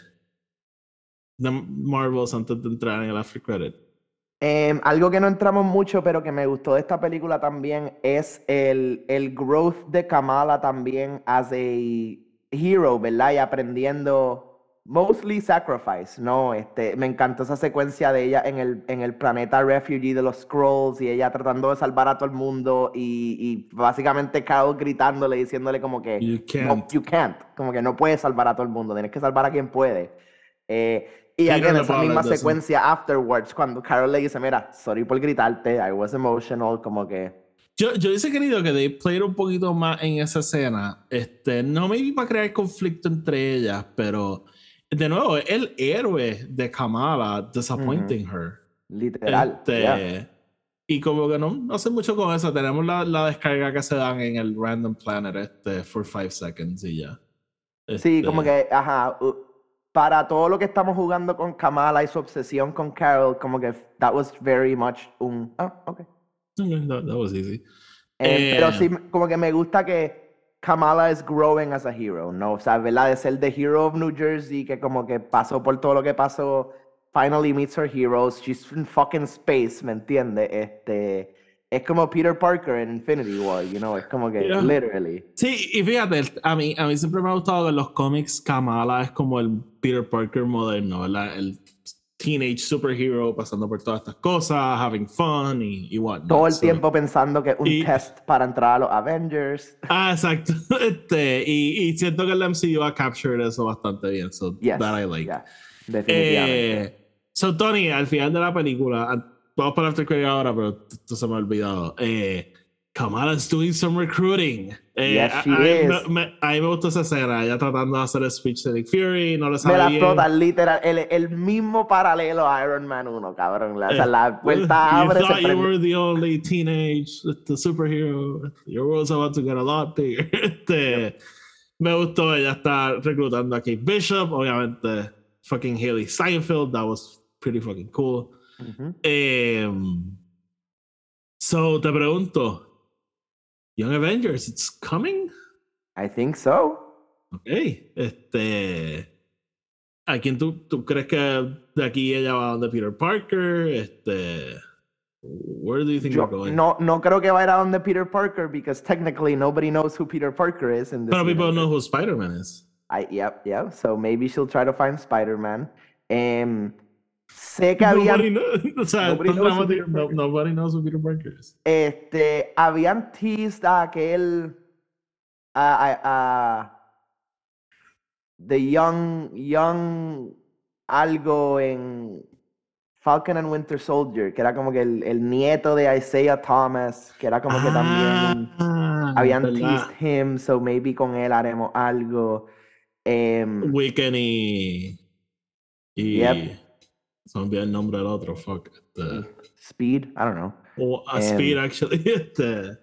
de Marvels antes de entrar en el after credit? Em, algo que no entramos mucho, pero que me gustó de esta película también es el, el growth de Kamala también as a hero, ¿verdad? Y aprendiendo mostly sacrifice, ¿no? Este, me encantó esa secuencia de ella en el, en el planeta refugee de los Scrolls y ella tratando de salvar a todo el mundo y, y básicamente Carol gritándole, diciéndole como que You no, can't. you can't, como que no puedes salvar a todo el mundo, tienes que salvar a quien puede. Eh, y again, le esa misma secuencia afterwards, cuando Carol le dice, mira, sorry por gritarte, I was emotional, como que... Yo, yo hubiese querido que they played un poquito más en esa escena. Este, no me iba a crear conflicto entre ellas, pero de nuevo, el héroe de Kamala disappointing her. Literal. Este, yeah. y como que no, no sé mucho con eso. Tenemos la, la descarga que se dan en el Random Planet este for 5 seconds y ya. Sí, como Este, que, ajá, u- para todo lo que estamos jugando con Kamala y su obsesión con Carol, como que that was very much un, ah, ok. okay, that, that was easy. Eh, pero Eh, sí, como que me gusta que Kamala is growing as a hero, ¿no? O sea, ¿verdad? De ser the hero of New Jersey, que como que pasó por todo lo que pasó, finally meets her heroes, she's in fucking space, ¿me entiendes? Este, es como Peter Parker en Infinity War, you know? Es como que, Yeah. literally. Sí, y fíjate, a mí, a mí siempre me ha gustado que en los cómics Kamala es como el Peter Parker moderno, ¿verdad? El teenage superhero pasando por todas estas cosas, having fun y, y whatnot. Todo el So- tiempo pensando que es un y- test para entrar a los Avengers. Ah, exacto. Este, y, y siento que el MCU ha captured eso bastante bien. So Yes, that I like. yeah, definitivamente. Eh, so, Tony, al final de la película, vamos para After Credit ahora, pero esto se me ha olvidado. Eh, Kamala's doing some recruiting. Eh, Yes, a- she a, is. me- me- a mí me gustó esa escena, ella tratando de hacer el speech de Nick Fury, no le Me sale la explota, literal, el, el mismo paralelo a Iron Man 1, cabrón. La, o sea, Eh, la puerta you abre, se thought you were the only teenage the superhero. Your world's about to get a lot bigger. Este, me gustó, ella está reclutando a Kate Bishop, obviamente fucking Haley Seinfeld, that was pretty fucking cool. Ujú. Em, so te pregunto, Young Avengers, it's coming? I think so. Ok, este. ¿A quién tú, tú crees que de aquí ella va donde Peter Parker? Este. Where do you think Yo they're going? no, no creo que va a ir a donde Peter Parker, because technically nobody knows who Peter Parker is in this But people know who Spider Man is. I, yep, yep. So maybe she'll try to find Spider-Man. Em, sé que habían, Nobody knows. O sea, Nobody tan knows who dramático, Peter no- nobody knows who Peter Parker is. este, habían teased a aquel, a, a, a- the young, young algo en Falcon and Winter Soldier, que era como que el, el nieto de Isaiah Thomas, que era como que también Ah, habían ¿verdad? teased him, so maybe con él haremos algo. Y. Y. Yep. Me olvidó el nombre del otro, fuck. Speed, I don't know. o a Em, Speed, actually. Este,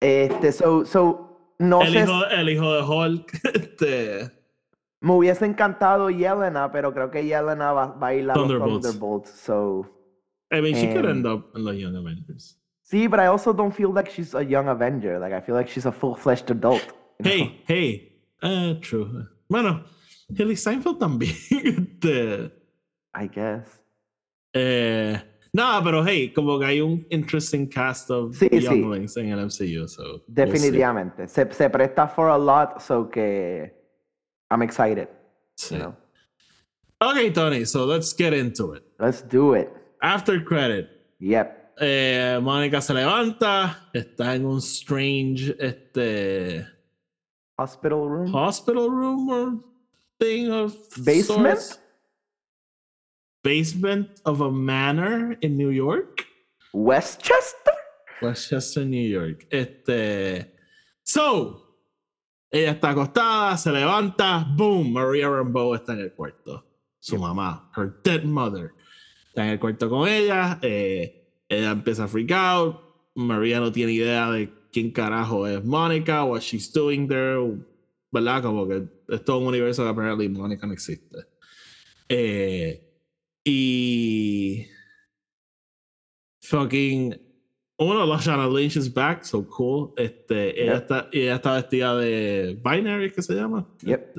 Este, so, so, no el, sé, hijo, el hijo de Hulk. Este. me hubiese encantado Yelena, pero creo que Yelena va, va a ir a Thunderbolts. Thunderbolts, so. I mean, she could end up in the Young Avengers. See, but I also don't feel like she's a young Avenger. Like, I feel like she's a full-fledged adult. you know? Hey, hey. Ah, true. Bueno, Haley Seinfeld también. Este, I guess. eh, no, pero hey, como que hay un interesting cast of Sí, sí. younglings en el MCU. So we'll Se, se presta for a lot, so que I'm excited. Sí. You know? Okay, Tony, so let's get into it. Let's do it. After credit, Yep. eh, Mónica se levanta, está en un strange este, Hospital room. hospital room or thing of Basement? sorts. Basement of a manor in New York. Westchester? Westchester, New York. Este. So, ella está acostada, se levanta, boom, Maria Rambeau está en el cuarto. Su mamá, her dead mother, está en el cuarto con ella. eh, ella empieza a freak out. Maria no tiene idea de quién carajo es Mónica, what she's doing there, ¿verdad? Como que es todo un universo que apparently Mónica no existe. Eh, y fucking uno Lashana Lynch is back so cool este ella Yep. está ella está vestida de binary que se llama Yep.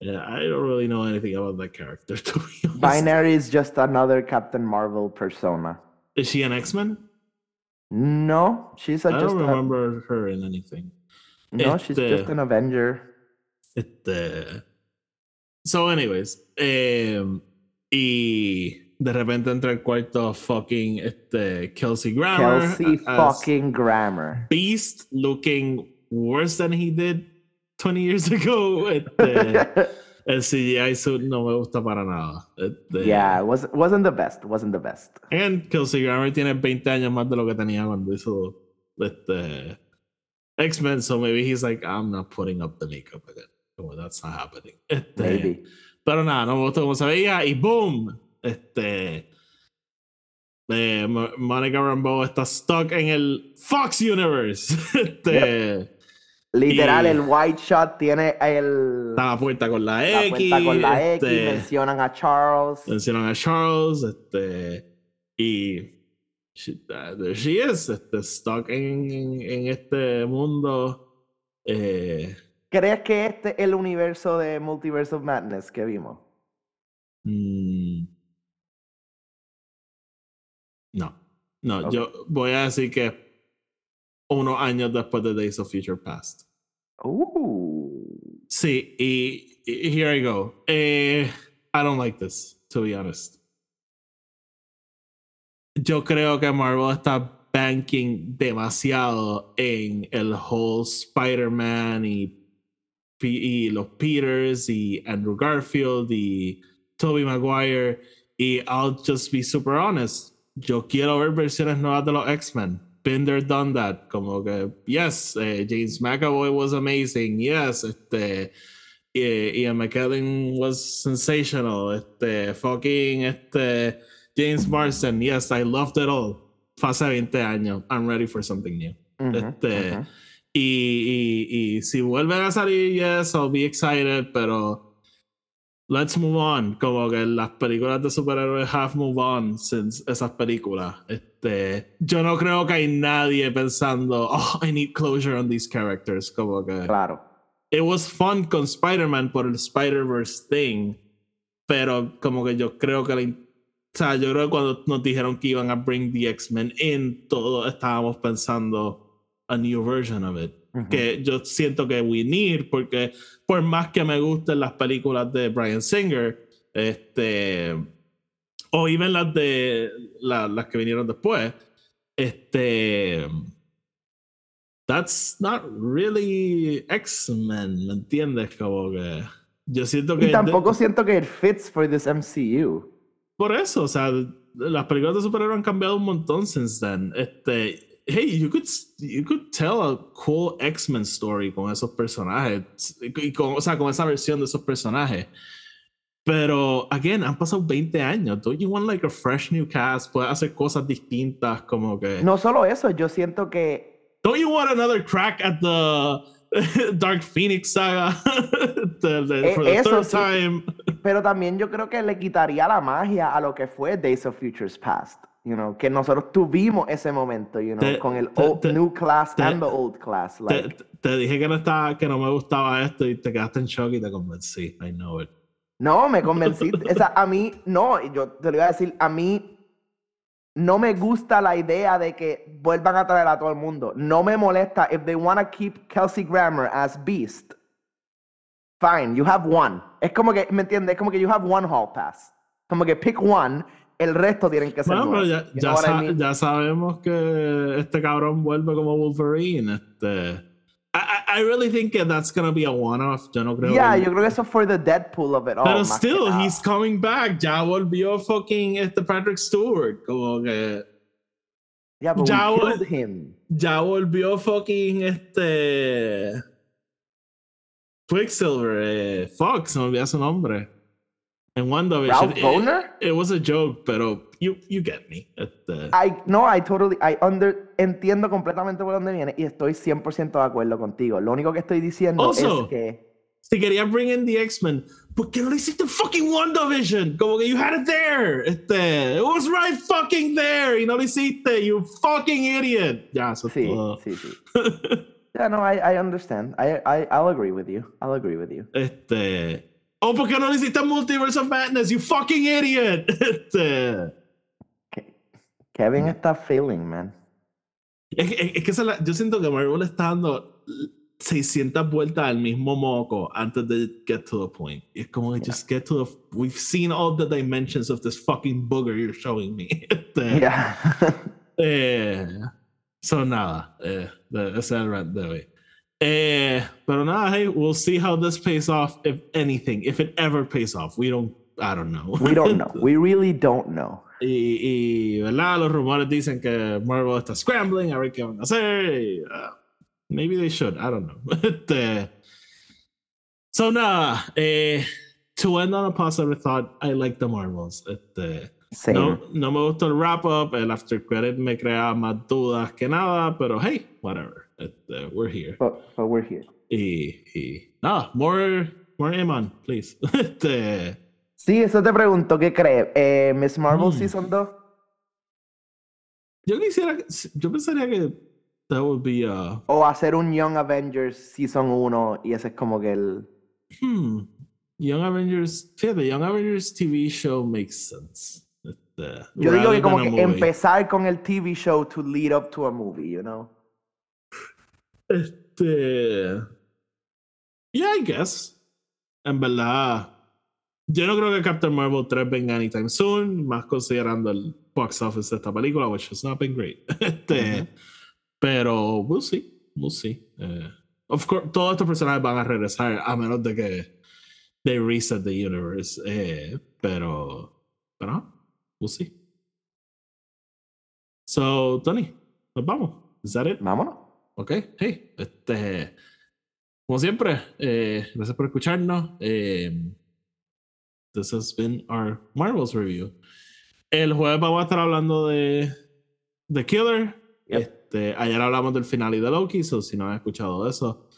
Yeah, I don't really know anything about that character to be honest. Binary is just another Captain Marvel persona. is she an X-Men No, she's a, I just don't a, remember her in anything no, she's just an Avenger. Este. So, anyways. em, y de repente entra al cuarto fucking este, Kelsey Grammer. Kelsey fucking Grammer. Beast looking worse than he did 20 years ago. Este, el CGI suit no me gusta para nada. Este, yeah, it was wasn't the best. Wasn't the best. And Kelsey Grammer tiene 20 años más de lo que tenía cuando hizo este, X-Men, so maybe he's like, I'm not putting up the makeup again. Well, that's not happening. Este, Maybe. Pero nada, no me gustó cómo se veía y boom. Este. Eh, Mo- Monica Rambeau está stuck en el Fox Universe. Este, Literal, Y- el White Shot tiene el, Está la puerta con la, la X. cuenta con la X, este, mencionan a Charles. mencionan a Charles. Este, y she, uh, there she is, este, stuck en, en, en este mundo. Eh, ¿Crees que este es el universo de Multiverse of Madness que vimos? mm, no, no, yo voy a decir que unos años después de Days of Future Past. Uh. Sí, y, y here I go. Eh, I don't like this, to be honest. Yo creo que Marvel está banking demasiado en el whole Spider-Man y, y los Peters y Andrew Garfield y Tobey Maguire. Y I'll just be super honest. Yo quiero ver versiones nuevas de los X-Men. Been there, done that. Como que, yes, eh, James McAvoy was amazing. Yes, este. eh, Ian McKellen was sensational. Este, fucking, este. James Marsden, yes, I loved it all. Hace 20 años. I'm ready for something new. Este. Y, y, y si vuelven a salir, yes, I'll be excited, pero let's move on. Como que las películas de superhéroes have moved on since esas películas. Este, yo no creo que hay nadie pensando, oh, I need closure on these characters. Como que Claro. it was fun con Spider-Man por el Spider-Verse thing, pero como que yo creo que la o sea, yo creo que cuando nos dijeron que iban a bring the X-Men in, todos estábamos pensando a new version of it. Ujú. Que yo siento que we need, porque por más que me gusten las películas de Brian Singer, este, o even las de la- las que vinieron después, este, that's not really X-Men, ¿me entiendes? Como que yo siento que Y tampoco siento que it fits for this MCU. por eso, o sea, las películas de superhéroes han cambiado un montón since then. Este, hey, you could, you could tell a cool X-Men story con esos personajes, y con, o sea, con esa versión de esos personajes. Pero, again, han pasado 20 años. Don't you want like a fresh new cast? Puedes hacer cosas distintas, como que. No solo eso, yo siento que Don't you want another crack at the Dark Phoenix saga? The- the- Eh, for the eso third sí. time. Pero también yo creo que le quitaría la magia a lo que fue Days of Futures Past. You know, que nosotros tuvimos ese momento, you know, Te- con el te- old- te- new class and the old class. Te, Like, te dije que no, estaba, que no me gustaba esto y te quedaste en shock y te convencí. I know it. no, me convencí. o sea, a mí, no, yo te lo iba a decir, a mí no me gusta la idea de que vuelvan a traer a todo el mundo. No me molesta. If they want to keep Kelsey Grammer as Beast, fine, you have one. Es como que, ¿me entiendes? Es como que you have one hall pass. Como que pick one, el resto tienen que ser Bueno, pero ya, ya, sa- ya sabemos que este cabrón vuelve como Wolverine. Este. I, really think that that's gonna be a one-off. Yo no creo Yeah, que- yo creo que eso fue the Deadpool of it all. Pero still, he's coming back. Ya volvió fucking este Patrick Stewart. Como que. Yeah, but ya we killed him. Ya volvió fucking este. Quicksilver. Eh, Fox, se me olvidó su nombre. En WandaVision. Ralph Boner? It, it was a joke, pero you, you get me. Este, I, no, I totally, I under, entiendo completamente por dónde viene y estoy 100% de acuerdo contigo. Lo único que estoy diciendo Also- es que... si quería bring in the X-Men, ¿por qué no le hiciste fucking WandaVision? Como que you had it there. Este, it was right fucking there. Y no lo hiciste, you fucking idiot. Ya, eso es Sí, todo. sí, sí. Yeah, no, I, I understand. I, I, I'll agree with you. I'll agree with you. Este. Oh, ¿por qué no hiciste Multiverse of Madness? You fucking idiot. Ke- Kevin está feeling, man. Es, que- es que es la- yo siento que Marvel está dando 600 vueltas al mismo moco antes de get to the point. Es como que just get to the. We've seen all the dimensions of this fucking booger you're showing me. Yeah. eh, so nada. Eh, ese es el rant de hoy. Eh, pero nada, hey, we'll see how this pays off, if anything, if it ever pays off. We don't, I don't know. We don't know. We really don't know. Y, y, ¿verdad? Los rumores dicen que Marvel está scrambling a ver qué van a hacer. y, uh, maybe they should, I don't know. Este, so, nada, eh, to end on a positive thought, I like the Marvels. Este, Same. No, no me gustó el wrap up, el after credit me crea más dudas que nada, pero hey, whatever. Este, we're here. But, but we're here. Y, y nada, more, more Iman, please. Este, Sí, eso te pregunto, ¿qué crees? Eh, Miss Marvel Mm. Season 2. yo quisiera, yo pensaría que that would be uh, O hacer un Young Avengers Season 1 y ese es como que el... hmm, Young Avengers, fíjate, Young Avengers TV show makes sense. Este, Yo digo que como a que movie. empezar con el TV show to lead up to a movie, you know? Este. Yeah, I guess. En verdad. Yo no creo que Captain Marvel 3 venga anytime soon, más considerando el box office de esta película, which has not been great. Este, Ujú. Pero we'll see. We'll see. Eh, of course, todos estos personajes van a regresar a menos de que they reset the universe. eh, pero. Pero, we'll see. So, Tony, nos vamos. Is that it? Vámonos. Ok, hey, este, como siempre, eh, gracias por escucharnos. Eh, this has been our Marvels review. El jueves vamos a estar hablando de The Killer. Yep. Este, ayer hablamos del final y de Loki, so si no han escuchado eso,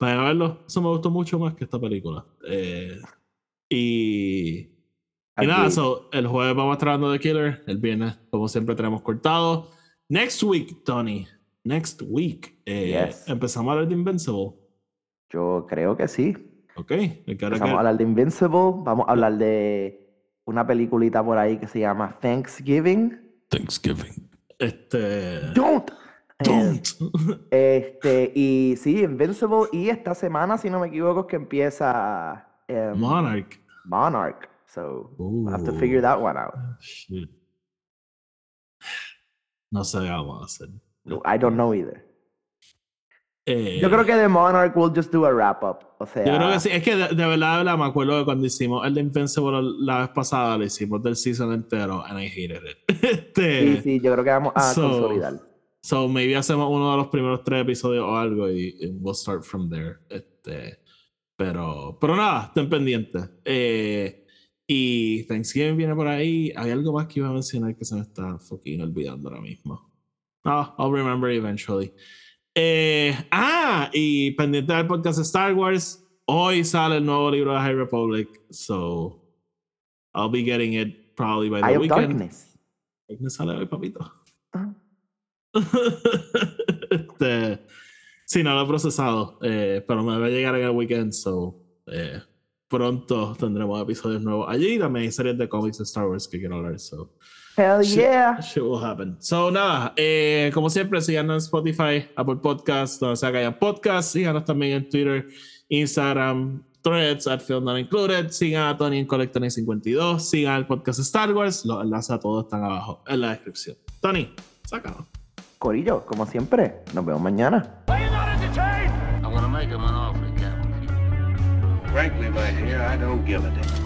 vayan a verlo. Eso me gustó mucho más que esta película. Eh, y y nada, so, el jueves vamos a estar hablando de Killer. El viernes, como siempre, tenemos cortado. Next week, Tony. Next week. eh, Yes. Empezamos a hablar de Invincible. Yo creo que sí. Ok. Empezamos get- a hablar de Invincible, vamos a hablar de una peliculita por ahí que se llama Thanksgiving. Thanksgiving. Este. Don't. Don't. Este, y sí, Invincible. Y esta semana, si no me equivoco, es que empieza em, Monarch. Monarch. So we'll have to Ooh. figure that one out. Shit. No sé qué vamos a hacer. I don't know either. Eh, Yo creo que de Monarch we'll just do a wrap up. O sea, Yo creo que sí. Es que de, de verdad, de verdad, me acuerdo de cuando hicimos el de Invincible la vez pasada, lo hicimos del season entero, and I hated it. Este, sí, sí, yo creo que vamos a So, consolidar. So maybe hacemos uno de los primeros tres episodios o algo y, y we'll start from there. Este, pero, pero nada, estén pendientes. Eh, y Thanksgiving viene por ahí. Hay algo más que iba a mencionar que se me está fucking olvidando ahora mismo. No, I'll remember eventually. Eh, ah, y pendiente del podcast de Star Wars. Hoy sale el nuevo libro de High Republic. So I'll be getting it probably by the Eye of weekend. Darkness. Me sale hoy, papito. Ah. este, sí, no lo he procesado, eh, pero me debe llegar en el weekend, so eh, pronto tendremos episodios nuevos allí. También hay series de cómics de Star Wars que quiero hablar, so Hell Shit. yeah. shit will happen. So nada, eh, como siempre, síganos en Spotify, Apple Podcasts, donde sea que haya podcasts, síganos también en Twitter, Instagram, Threads, at Film Not Included, sigan a Tony en Collectony52, sigan el podcast Star Wars, los enlaces a todos están abajo en la descripción. Tony, sácalo. Corillo, como siempre, nos vemos mañana. Frankly, my dear, I don't give a damn.